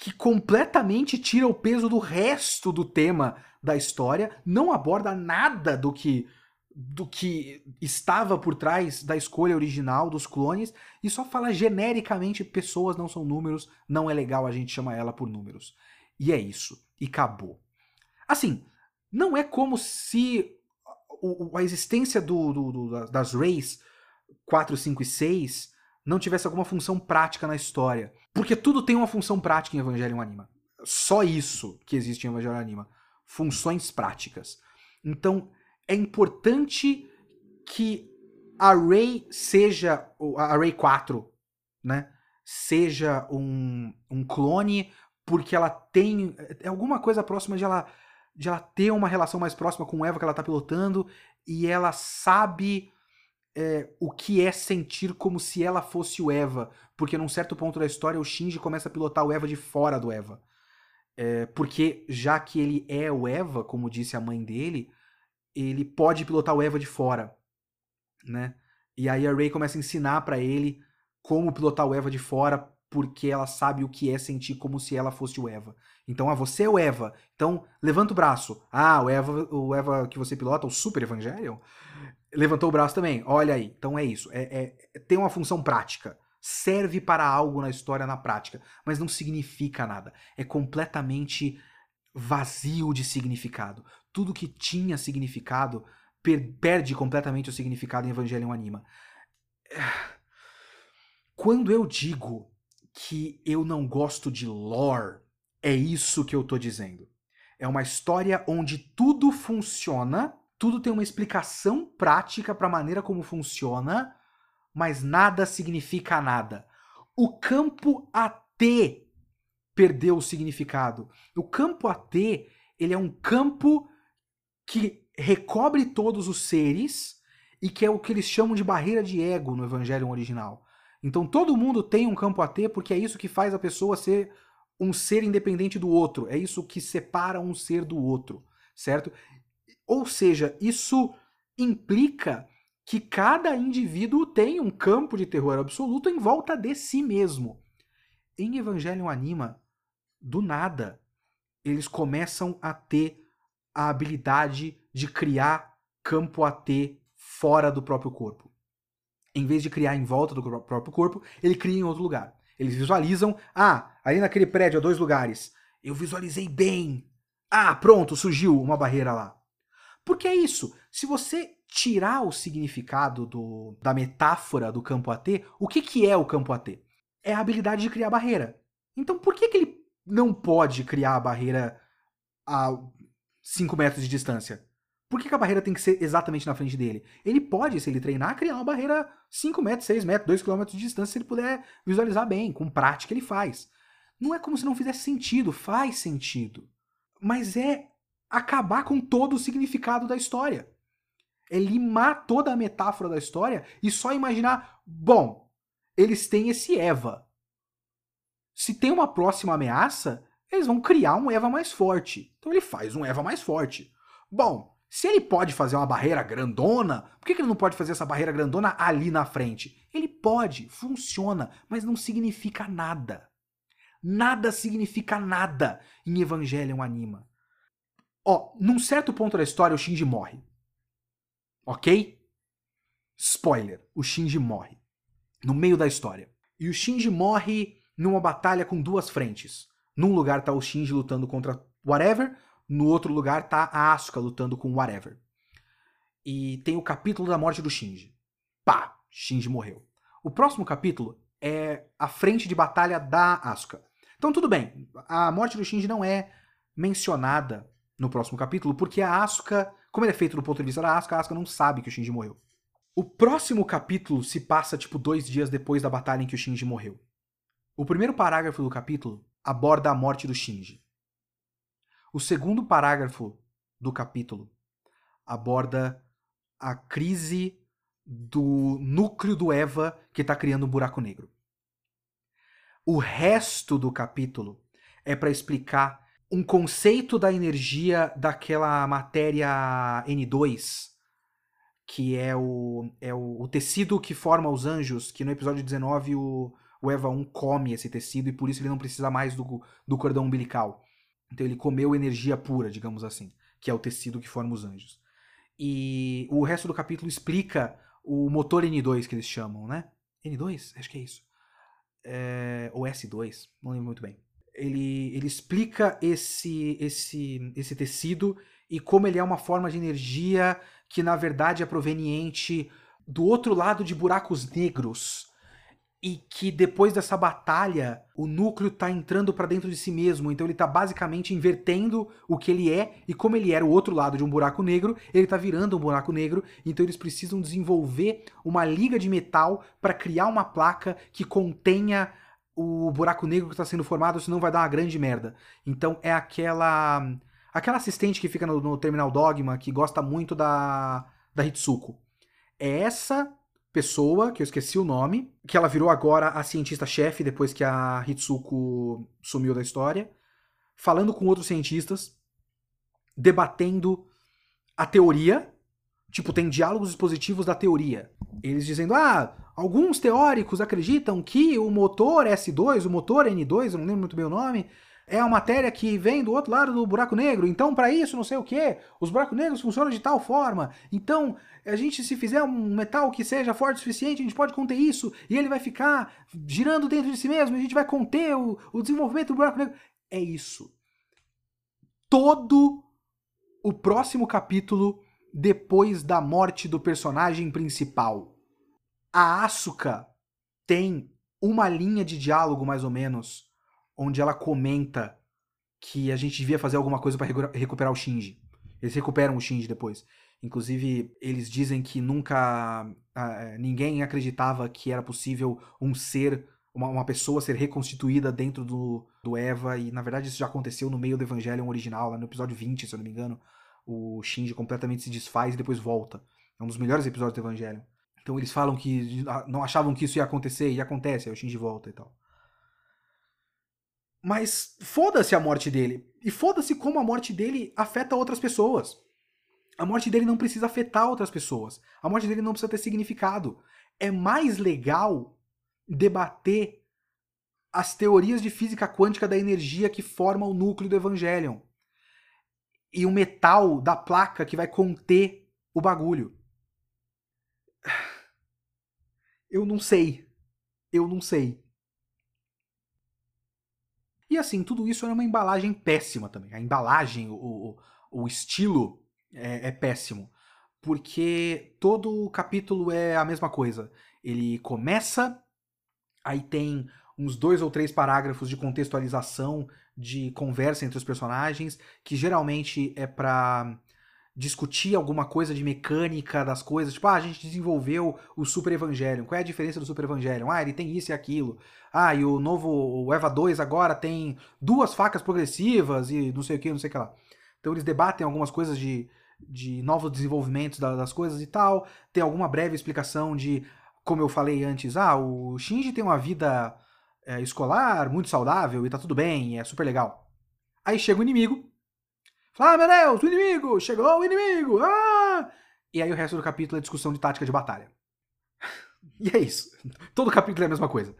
Que completamente tira o peso do resto do tema da história, não aborda nada do que do que estava por trás da escolha original dos clones e só fala genericamente pessoas não são números, não é legal a gente chamar ela por números. E é isso. E acabou. Assim, não é como se a existência do, do, do, das Rays 4, 5 e 6 não tivesse alguma função prática na história. Porque tudo tem uma função prática em Evangelion Anima. Só isso que existe em Evangelion Anima. Funções práticas. Então, é importante que a Ray seja, a Ray 4, né? Seja um, um clone, porque ela tem é alguma coisa próxima de ela, de ela ter uma relação mais próxima com o Eva que ela tá pilotando, e ela sabe é, o que é sentir como se ela fosse o Eva, porque num certo ponto da história o Shinji começa a pilotar o Eva de fora do Eva. É, porque já que ele é o Eva, como disse a mãe dele, ele pode pilotar o Eva de fora, né? E aí a Ray começa a ensinar para ele como pilotar o Eva de fora, porque ela sabe o que é sentir como se ela fosse o Eva. Então, ah, você é o Eva. Então, levanta o braço. Ah, o Eva, o Eva que você pilota, o Super Evangelion, levantou o braço também. Olha aí. Então é isso. É, é, tem uma função prática. Serve para algo na história na prática, mas não significa nada. É completamente vazio de significado. Tudo que tinha significado per perde completamente o significado em Evangelion Anima. Quando eu digo que eu não gosto de lore, é isso que eu tô dizendo. É uma história onde tudo funciona, tudo tem uma explicação prática para a maneira como funciona, mas nada significa nada. O campo AT perdeu o significado. O campo AT, ele é um campo que recobre todos os seres e que é o que eles chamam de barreira de ego no evangelho original. Então todo mundo tem um campo AT porque é isso que faz a pessoa ser um ser independente do outro, é isso que separa um ser do outro, certo? Ou seja, isso implica que cada indivíduo tem um campo de terror absoluto em volta de si mesmo. Em Evangelion Anima, do nada, eles começam a ter a habilidade de criar campo AT fora do próprio corpo. Em vez de criar em volta do próprio corpo, ele cria em outro lugar. Eles visualizam, ah, ali naquele prédio há dois lugares. Eu visualizei bem. Ah, pronto, surgiu uma barreira lá. Porque é isso. Se você tirar o significado do, da metáfora do campo AT, o que, que é o campo AT? É a habilidade de criar barreira. Então por que, que ele não pode criar a barreira a 5 metros de distância? Por que, que, a barreira tem que ser exatamente na frente dele? Ele pode, se ele treinar, criar uma barreira 5 metros, 6 metros, 2 km de distância, se ele puder visualizar bem, com prática ele faz. Não é como se não fizesse sentido, faz sentido. Mas é acabar com todo o significado da história. É limar toda a metáfora da história e só imaginar, bom, eles têm esse Eva. Se tem uma próxima ameaça, eles vão criar um Eva mais forte. Então ele faz um Eva mais forte. Bom, se ele pode fazer uma barreira grandona, por que ele não pode fazer essa barreira grandona ali na frente? Ele pode, funciona, mas não significa nada. Nada significa nada em Evangelion Anima. Ó, num certo ponto da história, o Shinji morre. Ok? Spoiler: o Shinji morre. No meio da história. E o Shinji morre numa batalha com duas frentes. Num lugar tá o Shinji lutando contra whatever, no outro lugar tá a Asuka lutando com whatever. E tem o capítulo da morte do Shinji. Pá, Shinji morreu. O próximo capítulo é a frente de batalha da Asuka. Então tudo bem, a morte do Shinji não é mencionada no próximo capítulo, porque a Asuka, como ele é feito do ponto de vista da Asuka, a Asuka não sabe que o Shinji morreu. O próximo capítulo se passa tipo dois dias depois da batalha em que o Shinji morreu. O primeiro parágrafo do capítulo aborda a morte do Shinji. O segundo parágrafo do capítulo aborda a crise do núcleo do Eva que está criando um buraco negro. O resto do capítulo é para explicar um conceito da energia daquela matéria N2, que é o, é o, o, tecido que forma os anjos, que no episódio 19 o, o Eva 1 come esse tecido e por isso ele não precisa mais do, do cordão umbilical. Então ele comeu energia pura, digamos assim, que é o tecido que forma os anjos. E o resto do capítulo explica o motor N2 que eles chamam, né? N2? Acho que é isso. É, ou S2, não lembro muito bem ele, ele explica esse, esse, esse tecido e como ele é uma forma de energia que na verdade é proveniente do outro lado de buracos negros e que depois dessa batalha o núcleo está entrando para dentro de si mesmo, então ele está basicamente invertendo o que ele é e como ele era o outro lado de um buraco negro, ele está virando um buraco negro, então eles precisam desenvolver uma liga de metal para criar uma placa que contenha o buraco negro que está sendo formado, senão vai dar uma grande merda. Então é aquela aquela assistente que fica no, no Terminal Dogma, que gosta muito da, da Hitsuko. É essa pessoa, que eu esqueci o nome, que ela virou agora a cientista-chefe depois que a Hitsuko sumiu da história, falando com outros cientistas, debatendo a teoria, tipo, tem diálogos expositivos da teoria. Eles dizendo, ah, Alguns teóricos acreditam que o motor S2, o motor N2, eu não lembro muito bem o nome, é uma matéria que vem do outro lado do buraco negro. Então, para isso, não sei o que, os buracos negros funcionam de tal forma. Então, a gente, se fizer um metal que seja forte o suficiente, a gente pode conter isso e ele vai ficar girando dentro de si mesmo. A gente vai conter o, o desenvolvimento do buraco negro. É isso. Todo o próximo capítulo depois da morte do personagem principal a Asuka tem uma linha de diálogo, mais ou menos, onde ela comenta que a gente devia fazer alguma coisa para recuperar o Shinji. Eles recuperam o Shinji depois. Inclusive, eles dizem que nunca. Uh, ninguém acreditava que era possível um ser, uma, uma, pessoa ser reconstituída dentro do, do Eva, e na verdade isso já aconteceu no meio do Evangelion original, lá no episódio 20, se eu não me engano. O Shinji completamente se desfaz e depois volta. É um dos melhores episódios do Evangelion. Então eles falam que não achavam que isso ia acontecer e acontece, aí o Shinji volta e tal. Mas foda-se a morte dele. E foda-se como a morte dele afeta outras pessoas. A morte dele não precisa afetar outras pessoas. A morte dele não precisa ter significado. É mais legal debater as teorias de física quântica da energia que forma o núcleo do Evangelion. e o metal da placa que vai conter o bagulho. Eu não sei. Eu não sei. E assim, tudo isso é uma embalagem péssima também. A embalagem, o, o, o estilo é, é péssimo. Porque todo o capítulo é a mesma coisa. Ele começa, aí tem uns dois ou três parágrafos de contextualização de conversa entre os personagens, que geralmente é para discutir alguma coisa de mecânica das coisas, tipo, ah, a gente desenvolveu o Super Evangelion, qual é a diferença do Super Evangelion? Ah, ele tem isso e aquilo. Ah, e o novo o Eva 2 agora tem duas facas progressivas e não sei o que, não sei o que lá. Então eles debatem algumas coisas de, de novos desenvolvimentos das coisas e tal. Tem alguma breve explicação de, como eu falei antes, ah, o Shinji tem uma vida é, escolar muito saudável e tá tudo bem, é super legal. Aí chega o inimigo, fala, ah, meu Deus, o inimigo, chegou o inimigo, ah! E aí o resto do capítulo é discussão de tática de batalha. <laughs> E é isso. Todo capítulo é a mesma coisa.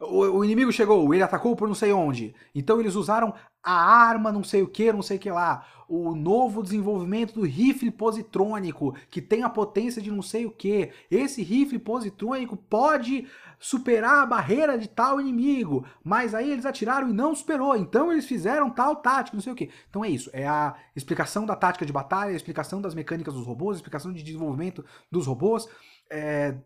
O, o, inimigo chegou, ele atacou por não sei onde. Então eles usaram a arma não sei o que, não sei o que lá. O novo desenvolvimento do rifle positrônico, que tem a potência de não sei o que. Esse rifle positrônico pode superar a barreira de tal inimigo. Mas aí eles atiraram e não superou. Então eles fizeram tal tática, não sei o que. Então é isso. É a explicação da tática de batalha, a explicação das mecânicas dos robôs, a explicação de desenvolvimento dos robôs, é,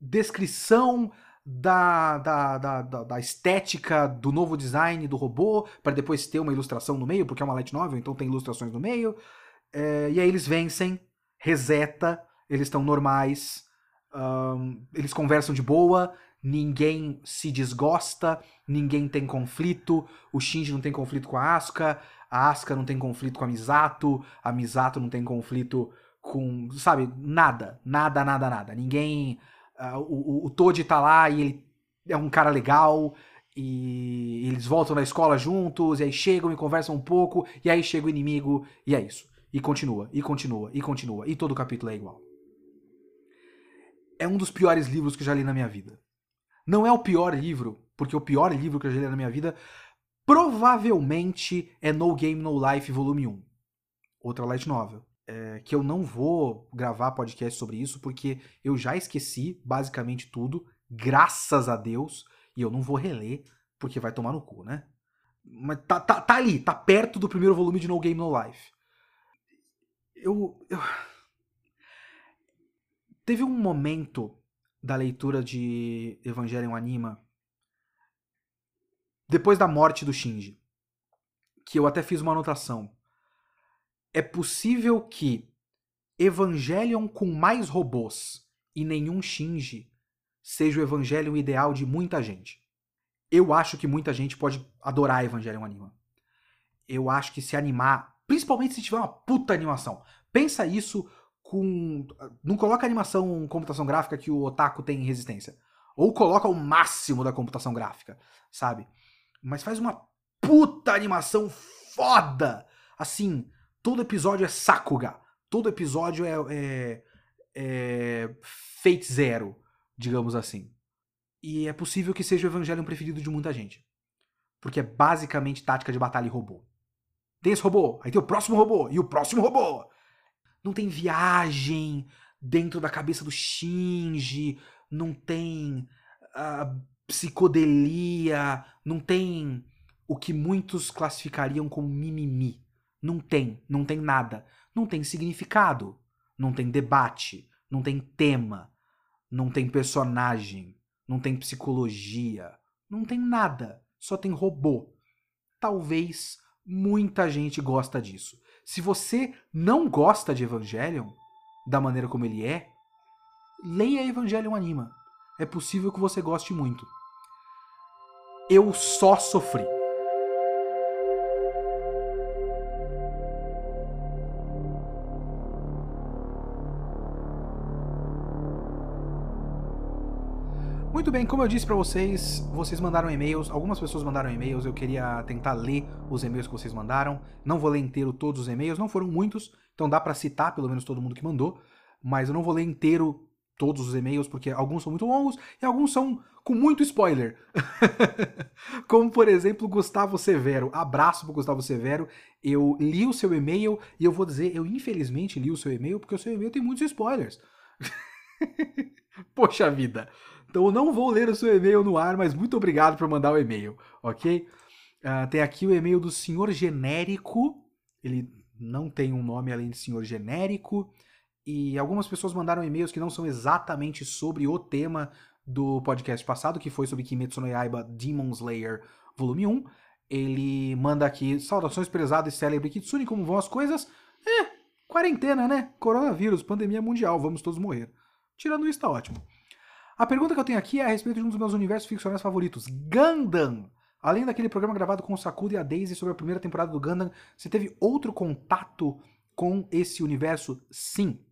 descrição da, da, da, da, estética do novo design do robô, para depois ter uma ilustração no meio, porque é uma light novel, então tem ilustrações no meio. É, e aí eles vencem, reseta, eles estão normais, um, eles conversam de boa, ninguém se desgosta, ninguém tem conflito, o Shinji não tem conflito com a Asuka, a Asuka não tem conflito com a Misato, a Misato não tem conflito com, sabe, nada, nada, nada, nada. Ninguém Uh, o, o Toad tá lá e ele é um cara legal. E eles voltam na escola juntos, e aí chegam e conversam um pouco, e aí chega o inimigo, e é isso. E continua, e continua, e continua, e todo capítulo é igual. É um dos piores livros que já li na minha vida. Não é o pior livro, porque o pior livro que eu já li na minha vida provavelmente é No Game No Life Volume 1. Outra light novel é, que eu não vou gravar podcast sobre isso, porque eu já esqueci basicamente tudo, graças a Deus, e eu não vou reler, porque vai tomar no cu, né? Mas tá, tá, tá ali, tá perto do primeiro volume de No Game No Life. Eu, eu. Teve um momento da leitura de Evangelion Anima, depois da morte do Shinji, que eu até fiz uma anotação é possível que Evangelion com mais robôs e nenhum Shinji seja o Evangelion ideal de muita gente. Eu acho que muita gente pode adorar Evangelion Anima. Eu acho que se animar, principalmente se tiver uma puta animação. Pensa isso com. Não coloca animação computação gráfica que o Otaku tem resistência. Ou coloca o máximo da computação gráfica, sabe? Mas faz uma puta animação foda! Assim, Todo episódio é Sakuga. Todo episódio é, é, é Fate Zero, digamos assim. E é possível que seja o Evangelion preferido de muita gente. Porque é basicamente tática de batalha e robô. Tem esse robô, aí tem o próximo robô, e o próximo robô. Não tem viagem dentro da cabeça do Shinji, não tem uh, psicodelia, não tem o que muitos classificariam como mimimi. Não tem, não tem nada. Não tem significado, não tem debate, não tem tema, não tem personagem, não tem psicologia, não tem nada, só tem robô. Talvez muita gente gosta disso. Se você não gosta de Evangelion, da maneira como ele é, leia Evangelion Anima. É possível que você goste muito. Eu só sofri. Muito bem, como eu disse para vocês, vocês mandaram e-mails, algumas pessoas mandaram e-mails, eu queria tentar ler os e-mails que vocês mandaram. Não vou ler inteiro todos os e-mails, não foram muitos, então dá para citar pelo menos todo mundo que mandou, mas eu não vou ler inteiro todos os e-mails porque alguns são muito longos e alguns são com muito spoiler. <laughs> Como, por exemplo, Gustavo Severo. Abraço pro Gustavo Severo. Eu li o seu e-mail e eu vou dizer, eu infelizmente li o seu e-mail porque o seu e-mail tem muitos spoilers. <laughs> Poxa vida. Então eu não vou ler o seu e-mail no ar, mas muito obrigado por mandar o e-mail, ok? Uh, tem aqui o e-mail do senhor genérico. Ele não tem um nome além de senhor genérico. E algumas pessoas mandaram e-mails que não são exatamente sobre o tema do podcast passado, que foi sobre Kimetsu no Yaiba Demon Slayer volume 1. Ele manda aqui, saudações prezado e célebre Kitsune, como vão as coisas? É, quarentena, né? Coronavírus, pandemia mundial, vamos todos morrer. Tirando isso, tá ótimo. A pergunta que eu tenho aqui é a respeito de um dos meus universos ficcionais favoritos, Gundam. Além daquele programa gravado com o Sakuda e a Daisy sobre a primeira temporada do Gundam, você teve outro contato com esse universo? Sim.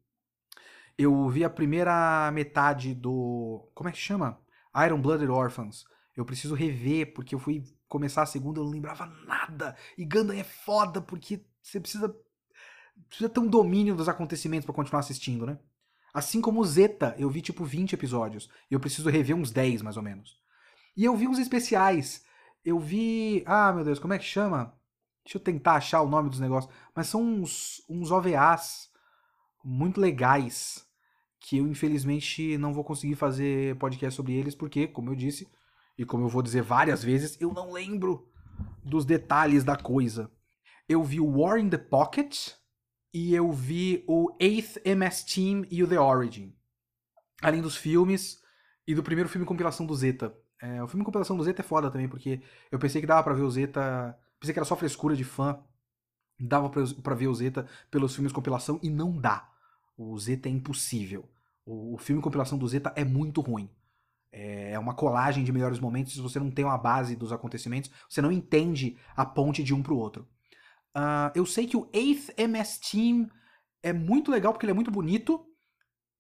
Eu vi a primeira metade do. Como é que chama? Iron Blooded Orphans. Eu preciso rever, porque eu fui começar a segunda e eu não lembrava nada. E Gundam é foda, porque você precisa. Precisa ter um domínio dos acontecimentos para continuar assistindo, né? Assim como o Zeta, eu vi tipo 20 episódios. E eu preciso rever uns 10, mais ou menos. E eu vi uns especiais. Eu vi. Ah, meu Deus, como é que chama? Deixa eu tentar achar o nome dos negócios. Mas são uns, uns OVAs muito legais que eu infelizmente não vou conseguir fazer podcast sobre eles, porque, como eu disse, e como eu vou dizer várias vezes, eu não lembro dos detalhes da coisa. Eu vi War in the Pocket e eu vi o 8th MS Team e o The Origin. Além dos filmes e do primeiro filme compilação do Zeta. É, o filme compilação do Zeta é foda também, porque eu pensei que dava pra ver o Zeta. Pensei que era só frescura de fã. Dava pra ver o Zeta pelos filmes compilação e não dá. O Zeta é impossível. O, o filme compilação do Zeta é muito ruim. É, é uma colagem de melhores momentos. Se você não tem uma base dos acontecimentos, você não entende a ponte de um pro outro. Uh, eu sei que o 8th MS Team é muito legal porque ele é muito bonito,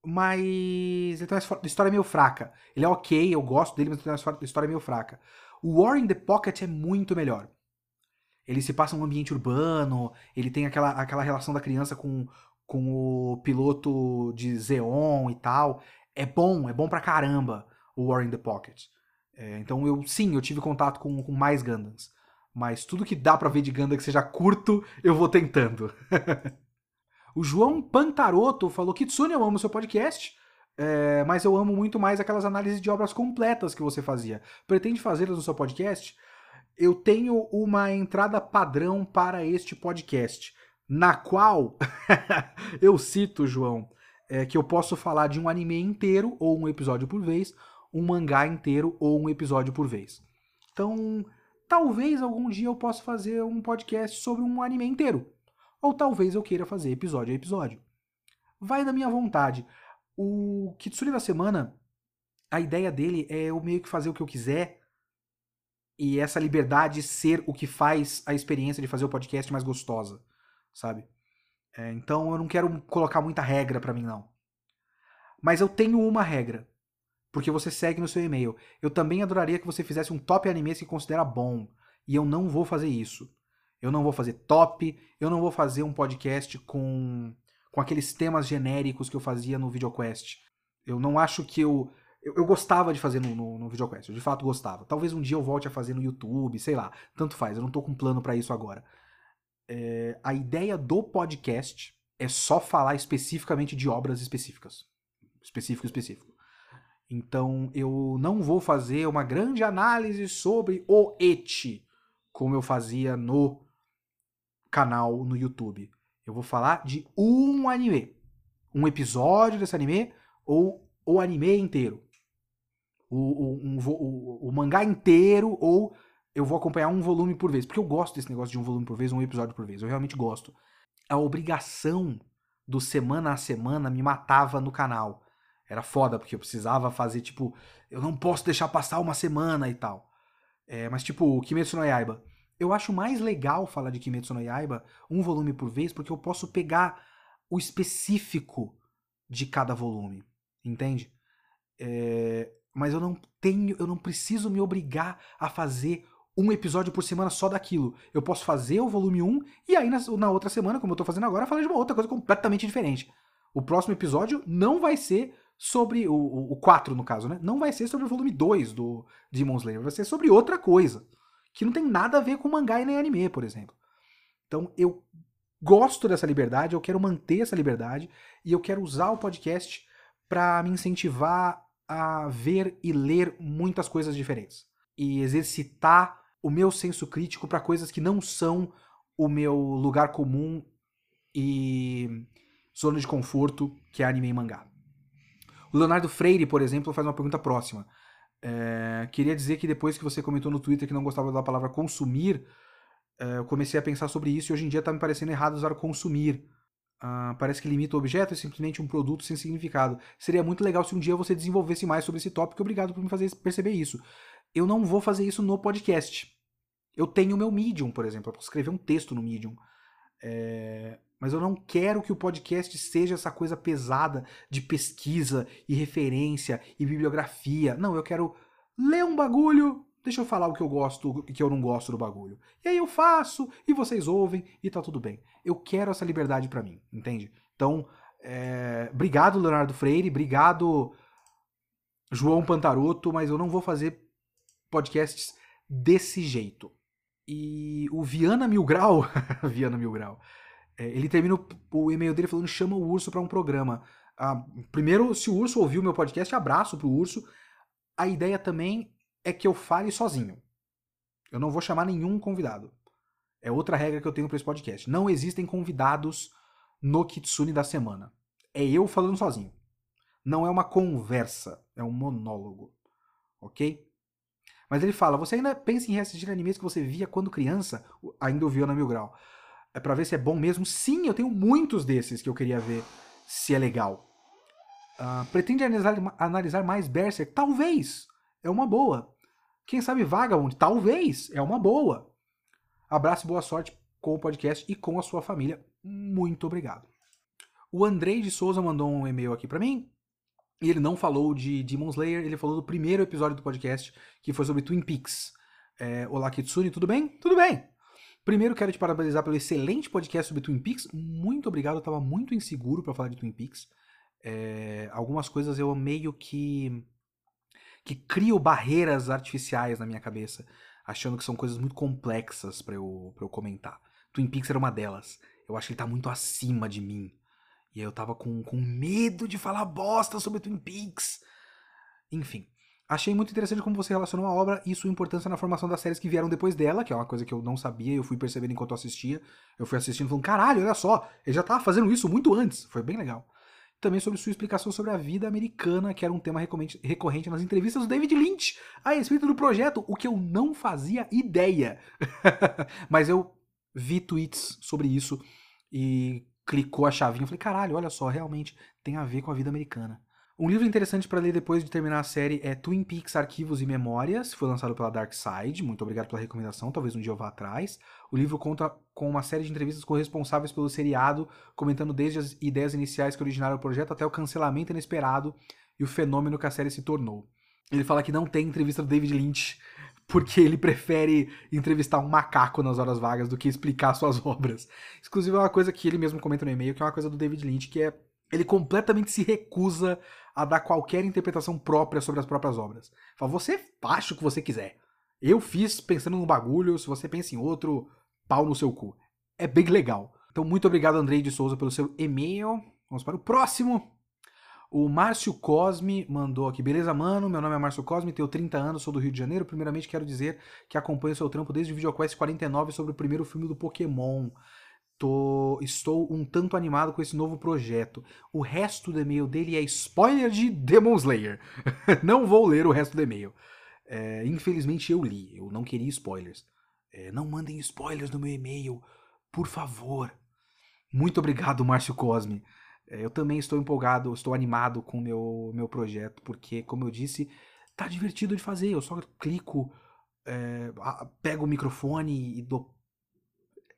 mas ele tem uma história meio fraca. Ele é ok, eu gosto dele, mas ele tem uma história meio fraca. O War in the Pocket é muito melhor. Ele se passa num ambiente urbano, ele tem aquela, aquela relação da criança com, com o piloto de Zeon e tal. É bom, é bom pra caramba o War in the Pocket. É, então eu sim, eu tive contato com, com mais Gundams. Mas tudo que dá pra ver de Gundam que seja curto, eu vou tentando. <laughs> o João Pantaroto falou: Kitsune, eu amo seu podcast. É, mas eu amo muito mais aquelas análises de obras completas que você fazia. Pretende fazê-las no seu podcast? Eu tenho uma entrada padrão para este podcast na qual <laughs> eu cito, João, é, que eu posso falar de um anime inteiro ou um episódio por vez, um mangá inteiro ou um episódio por vez. Então, talvez algum dia eu possa fazer um podcast sobre um anime inteiro. Ou talvez eu queira fazer episódio a episódio. Vai da minha vontade. O Kitsune da semana, a ideia dele é eu meio que fazer o que eu quiser e essa liberdade ser o que faz a experiência de fazer o podcast mais gostosa sabe? É, então eu não quero colocar muita regra para mim, não. Mas eu tenho uma regra. Porque você segue no seu e-mail. Eu também adoraria que você fizesse um top anime que considera bom. E eu não vou fazer isso. Eu não vou fazer top. Eu não vou fazer um podcast com, com aqueles temas genéricos que eu fazia no VideoQuest. Eu não acho que eu. Eu, eu gostava de fazer no, no, no VideoQuest. Eu de fato gostava. Talvez um dia eu volte a fazer no YouTube, sei lá. Tanto faz. Eu não tô com plano para isso agora é, a ideia do podcast é só falar especificamente de obras específicas. Específico, específico. Então eu não vou fazer uma grande análise sobre o Eti, como eu fazia no canal no YouTube. Eu vou falar de um anime. Um episódio desse anime ou o anime inteiro. O, o, um, o, o mangá inteiro ou eu vou acompanhar um volume por vez. Porque eu gosto desse negócio de um volume por vez, um episódio por vez. Eu realmente gosto. A obrigação do semana a semana me matava no canal. Era foda, porque eu precisava fazer, tipo, eu não posso deixar passar uma semana e tal. É, mas, tipo, Kimetsu no Yaiba. Eu acho mais legal falar de Kimetsu no Yaiba um volume por vez, porque eu posso pegar o específico de cada volume. Entende? É, mas eu não tenho, eu não preciso me obrigar a fazer um episódio por semana só daquilo. Eu posso fazer o volume 1 e aí na, na outra semana, como eu tô fazendo agora, falar de uma outra coisa completamente diferente. O próximo episódio não vai ser sobre o, o, 4, no caso, né? Não vai ser sobre o volume 2 do Demon Slayer, vai ser sobre outra coisa. que não tem nada a ver com mangá e nem anime, por exemplo. Então eu gosto dessa liberdade, eu quero manter essa liberdade e eu quero usar o podcast para me incentivar a ver e ler muitas coisas diferentes e exercitar o meu senso crítico para coisas que não são o meu lugar comum e zona de conforto, que é anime e mangá. O Leonardo Freire, por exemplo, faz uma pergunta próxima. É, queria dizer que depois que você comentou no Twitter que não gostava da palavra consumir, é, eu comecei a pensar sobre isso e hoje em dia está me parecendo errado usar consumir. Uh, parece que limita o objeto, é simplesmente um produto sem significado. Seria muito legal se um dia você desenvolvesse mais sobre esse tópico. Obrigado por me fazer perceber isso. Eu não vou fazer isso no podcast. Eu tenho o meu Medium, por exemplo. Eu posso escrever um texto no Medium. É... Mas eu não quero que o podcast seja essa coisa pesada de pesquisa e referência e bibliografia. Não, eu quero ler um bagulho, deixa eu falar o que eu gosto e que eu não gosto do bagulho. E aí eu faço, e vocês ouvem, e tá tudo bem. Eu quero essa liberdade para mim, entende? Então, é... obrigado, Leonardo Freire, obrigado, João Pantaroto, mas eu não vou fazer podcasts desse jeito. E o Viana Mil Grau, <laughs> Viana Mil Grau, ele termina o, o, e-mail dele falando chama o urso para um programa. Ah, primeiro, se o urso ouviu meu podcast, abraço pro urso. A ideia também é que eu fale sozinho. Eu não vou chamar nenhum convidado. É outra regra que eu tenho para esse podcast. Não existem convidados no Kitsune da semana. É eu falando sozinho. Não é uma conversa, é um monólogo. Ok? Mas ele fala: você ainda pensa em reassistir animes que você via quando criança? Ainda ouviu na Mil Grau. É pra ver se é bom mesmo? Sim, eu tenho muitos desses que eu queria ver se é legal. Uh, pretende analisar, analisar mais Berserk? Talvez. É uma boa. Quem sabe Vagabond? Talvez. É uma boa. Abraço e boa sorte com o podcast e com a sua família. Muito obrigado. O Andrei de Souza mandou um e-mail aqui para mim. E ele não falou de Demon Slayer, ele falou do primeiro episódio do podcast, que foi sobre Twin Peaks. É, Olá, Kitsune, tudo bem? Tudo bem! Primeiro, quero te parabenizar pelo excelente podcast sobre Twin Peaks. Muito obrigado, eu estava muito inseguro para falar de Twin Peaks. É, algumas coisas eu meio que que crio barreiras artificiais na minha cabeça, achando que são coisas muito complexas para eu, pra eu comentar. Twin Peaks era uma delas. Eu acho que ele tá muito acima de mim. E aí eu tava com, com medo de falar bosta sobre Twin Peaks. Enfim. Achei muito interessante como você relacionou a obra e sua importância na formação das séries que vieram depois dela, que é uma coisa que eu não sabia e eu fui percebendo enquanto eu assistia. Eu fui assistindo falando, caralho, olha só, ele já tava fazendo isso muito antes. Foi bem legal. Também sobre sua explicação sobre a vida americana, que era um tema recorrente nas entrevistas do David Lynch a respeito do projeto, o que eu não fazia ideia. <laughs> Mas eu vi tweets sobre isso e clicou a chavinha. Eu falei, caralho, olha só, realmente tem a ver com a vida americana. Um livro interessante para ler depois de terminar a série é Twin Peaks Arquivos e Memórias, foi lançado pela Dark Side. Muito obrigado pela recomendação, talvez um dia eu vá atrás. O livro conta com uma série de entrevistas com responsáveis pelo seriado, comentando desde as ideias iniciais que originaram o projeto até o cancelamento inesperado e o fenômeno que a série se tornou. Ele fala que não tem entrevista do David Lynch <laughs> porque ele prefere entrevistar um macaco nas horas vagas do que explicar suas <laughs> obras. Inclusive, é uma coisa que ele mesmo comenta no e-mail, que é uma coisa do David Lynch, que é ele completamente se recusa a dar qualquer interpretação própria sobre as próprias obras. Fala, você acha o que você quiser. Eu fiz pensando num bagulho, se você pensa em outro, pau no seu cu. É bem legal. Então, muito obrigado, Andrei de Souza, pelo seu e-mail. Vamos para o próximo. O Márcio Cosme mandou aqui. Beleza, mano? Meu nome é Márcio Cosme, tenho 30 anos, sou do Rio de Janeiro. Primeiramente, quero dizer que acompanho seu trampo desde o VideoQuest 49 sobre o primeiro filme do Pokémon. Tô, estou um tanto animado com esse novo projeto. O resto do e-mail dele é spoiler de Demon Slayer. <laughs> não vou ler o resto do e-mail. É, infelizmente eu li, eu não queria spoilers. É, não mandem spoilers no meu e-mail, por favor. Muito obrigado, Márcio Cosme. É, eu também estou empolgado, estou animado com o meu, meu projeto, porque, como eu disse, tá divertido de fazer. Eu só clico, é, pego o microfone e dou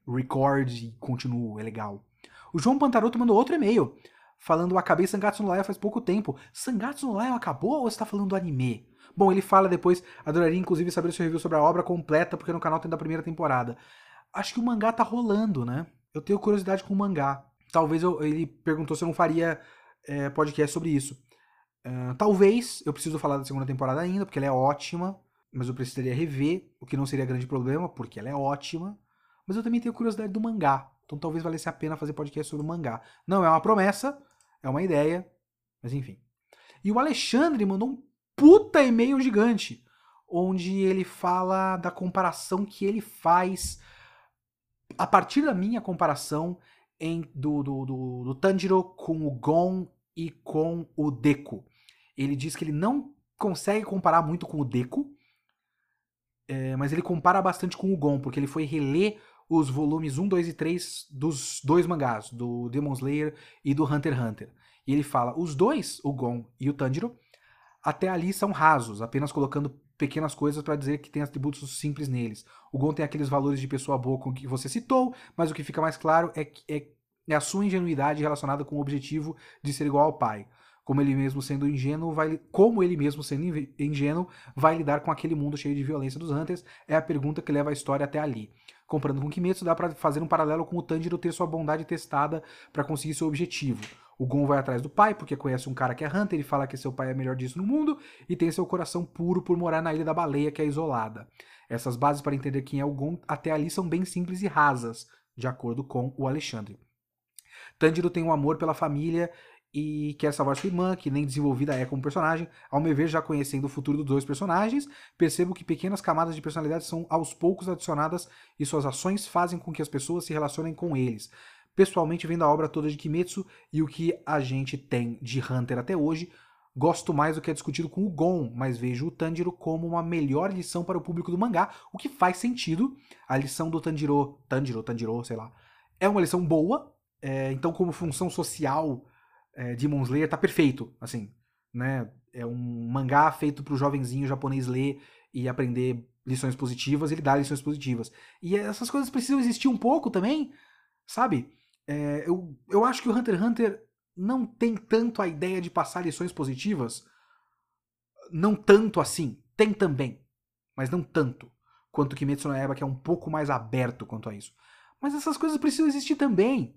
record e continuo, é legal. O João Pantaroto mandou outro e-mail, falando acabei Sangatsu no Lion faz pouco tempo. Sangatsu no Lion acabou ou está falando do anime? Bom, ele fala depois, adoraria inclusive saber o seu review sobre a obra completa, porque no canal tem da primeira temporada. Acho que o mangá tá rolando, né? Eu tenho curiosidade com o mangá talvez eu, ele perguntou se eu não faria é, podcast sobre isso. Uh, talvez, eu preciso falar da segunda temporada ainda, porque ela é ótima. mas eu precisaria rever, o que não seria grande problema, porque ela é ótima. Mas eu também tenho curiosidade do mangá, então talvez valesse a pena fazer podcast sobre o mangá. Não é uma promessa, é uma ideia, mas enfim. E o Alexandre mandou um puta e-mail gigante, onde ele fala da comparação que ele faz a partir da minha comparação em, do, do, do, do Tanjiro com o Gon e com o Deku. Ele diz que ele não consegue comparar muito com o Deku, é, mas ele compara bastante com o Gon, porque ele foi reler os volumes 1, 2 e 3 dos dois mangás, do Demon Slayer e do Hunter x Hunter. E ele fala: os dois, o Gon e o Tanjiro, até ali são rasos, apenas colocando pequenas coisas para dizer que tem atributos simples neles. O Gon tem aqueles valores de pessoa boa com que você citou, mas o que fica mais claro é, é, é a sua ingenuidade relacionada com o objetivo de ser igual ao pai. Como ele mesmo sendo ingênuo, vai, como ele mesmo sendo ingênuo, vai lidar com aquele mundo cheio de violência dos Hunters, é a pergunta que leva a história até ali. Comparando com Kimetsu, dá para fazer um paralelo com o Tanjiro ter sua bondade testada para conseguir seu objetivo. O Gon vai atrás do pai, porque conhece um cara que é Hunter, ele fala que seu pai é melhor disso no mundo, e tem seu coração puro por morar na Ilha da Baleia, que é isolada. Essas bases para entender quem é o Gon até ali são bem simples e rasas, de acordo com o Alexandre. Tanjiro tem um amor pela família e quer salvar sua irmã, que nem desenvolvida é como personagem. Ao meu ver, já conhecendo o futuro dos dois personagens, percebo que pequenas camadas de personalidade são aos poucos adicionadas e suas ações fazem com que as pessoas se relacionem com eles pessoalmente vendo a obra toda de Kimetsu e o que a gente tem de Hunter até hoje, gosto mais do que é discutido com o Gon, mas vejo o Tanjiro como uma melhor lição para o público do mangá, o que faz sentido. A lição do Tanjiro, Tanjiro, Tanjiro, sei lá, é uma lição boa, é, então como função social é, de Demon Slayer tá perfeito, assim, né? É um mangá feito para o jovenzinho japonês ler e aprender lições positivas, ele dá lições positivas. E essas coisas precisam existir um pouco também, sabe? É, eu, eu acho que o Hunter x Hunter não tem tanto a ideia de passar lições positivas. Não tanto assim. Tem também. Mas não tanto. Quanto Kimetsu no Yaiba, que é um pouco mais aberto quanto a isso. Mas essas coisas precisam existir também.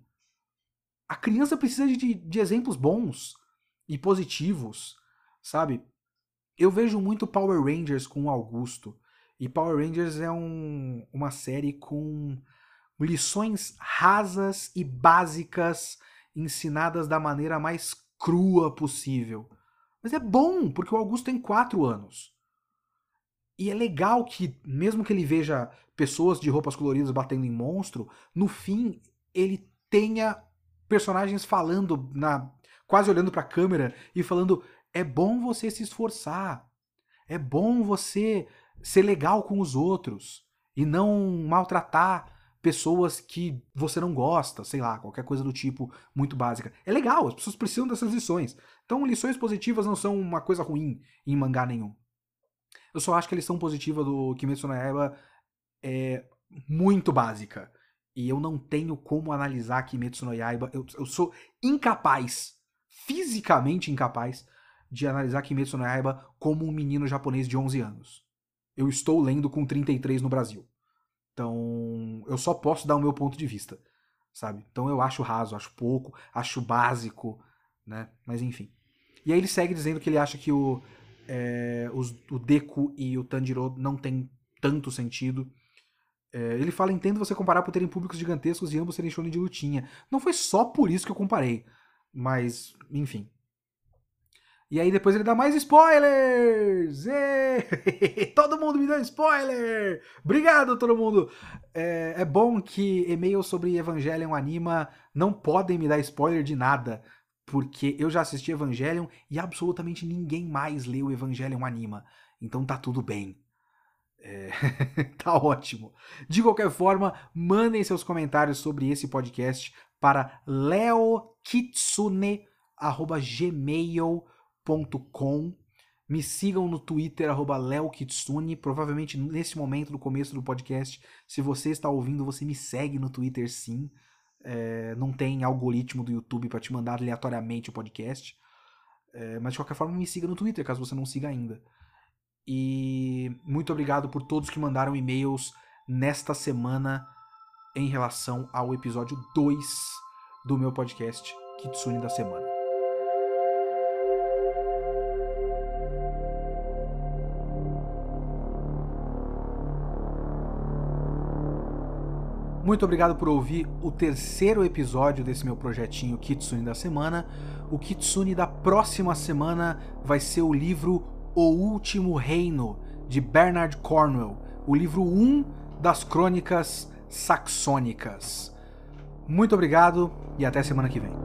A criança precisa de, de exemplos bons e positivos, sabe? Eu vejo muito Power Rangers com o Augusto. E Power Rangers é um, uma série com lições rasas e básicas ensinadas da maneira mais crua possível. Mas é bom, porque o Augusto tem quatro anos. E é legal que, mesmo que ele veja pessoas de roupas coloridas batendo em monstro, no fim ele tenha personagens falando, na quase olhando para a câmera e falando: é bom você se esforçar, é bom você ser legal com os outros e não maltratar pessoas que você não gosta, sei lá, qualquer coisa do tipo muito básica. É legal, as pessoas precisam dessas lições. Então, lições positivas não são uma coisa ruim em mangá nenhum. Eu só acho que a lição positiva do Kimetsu no Yaiba é muito básica. E eu não tenho como analisar Kimetsu no Yaiba. Eu, eu sou incapaz, fisicamente incapaz, de analisar Kimetsu no Yaiba como um menino japonês de 11 anos. Eu estou lendo com 33 no Brasil. Então, eu só posso dar o meu ponto de vista, sabe? Então eu acho raso, acho pouco, acho básico, né? Mas enfim. E aí ele segue dizendo que ele acha que o, é, os, o Deku e o Tanjiro não tem tanto sentido. É, ele fala, entendo você comparar por terem públicos gigantescos e ambos serem shonen de lutinha. Não foi só por isso que eu comparei. Mas, enfim. E aí depois ele dá mais spoilers! <laughs> todo mundo me deu spoiler! Obrigado, todo mundo! É, é bom que e-mails sobre Evangelion Anima não podem me dar spoiler de nada, porque eu já assisti Evangelion e absolutamente ninguém mais leu Evangelion Anima. Então tá tudo bem. É... <laughs> tá ótimo. De qualquer forma, mandem seus comentários sobre esse podcast para leokitsune.gmail.com. Me sigam no Twitter, leokitsune. Provavelmente nesse momento, no começo do podcast, se você está ouvindo, você me segue no Twitter sim. É, não tem algoritmo do YouTube para te mandar aleatoriamente o podcast. É, mas de qualquer forma, me siga no Twitter, caso você não siga ainda. E muito obrigado por todos que mandaram e-mails nesta semana em relação ao episódio 2 do meu podcast Kitsune da Semana. Muito obrigado por ouvir o terceiro episódio desse meu projetinho Kitsune da Semana. O Kitsune da próxima semana vai ser o livro o Último Reino, de Bernard Cornwell, o livro 1 das crônicas saxônicas. Muito obrigado e até semana que vem.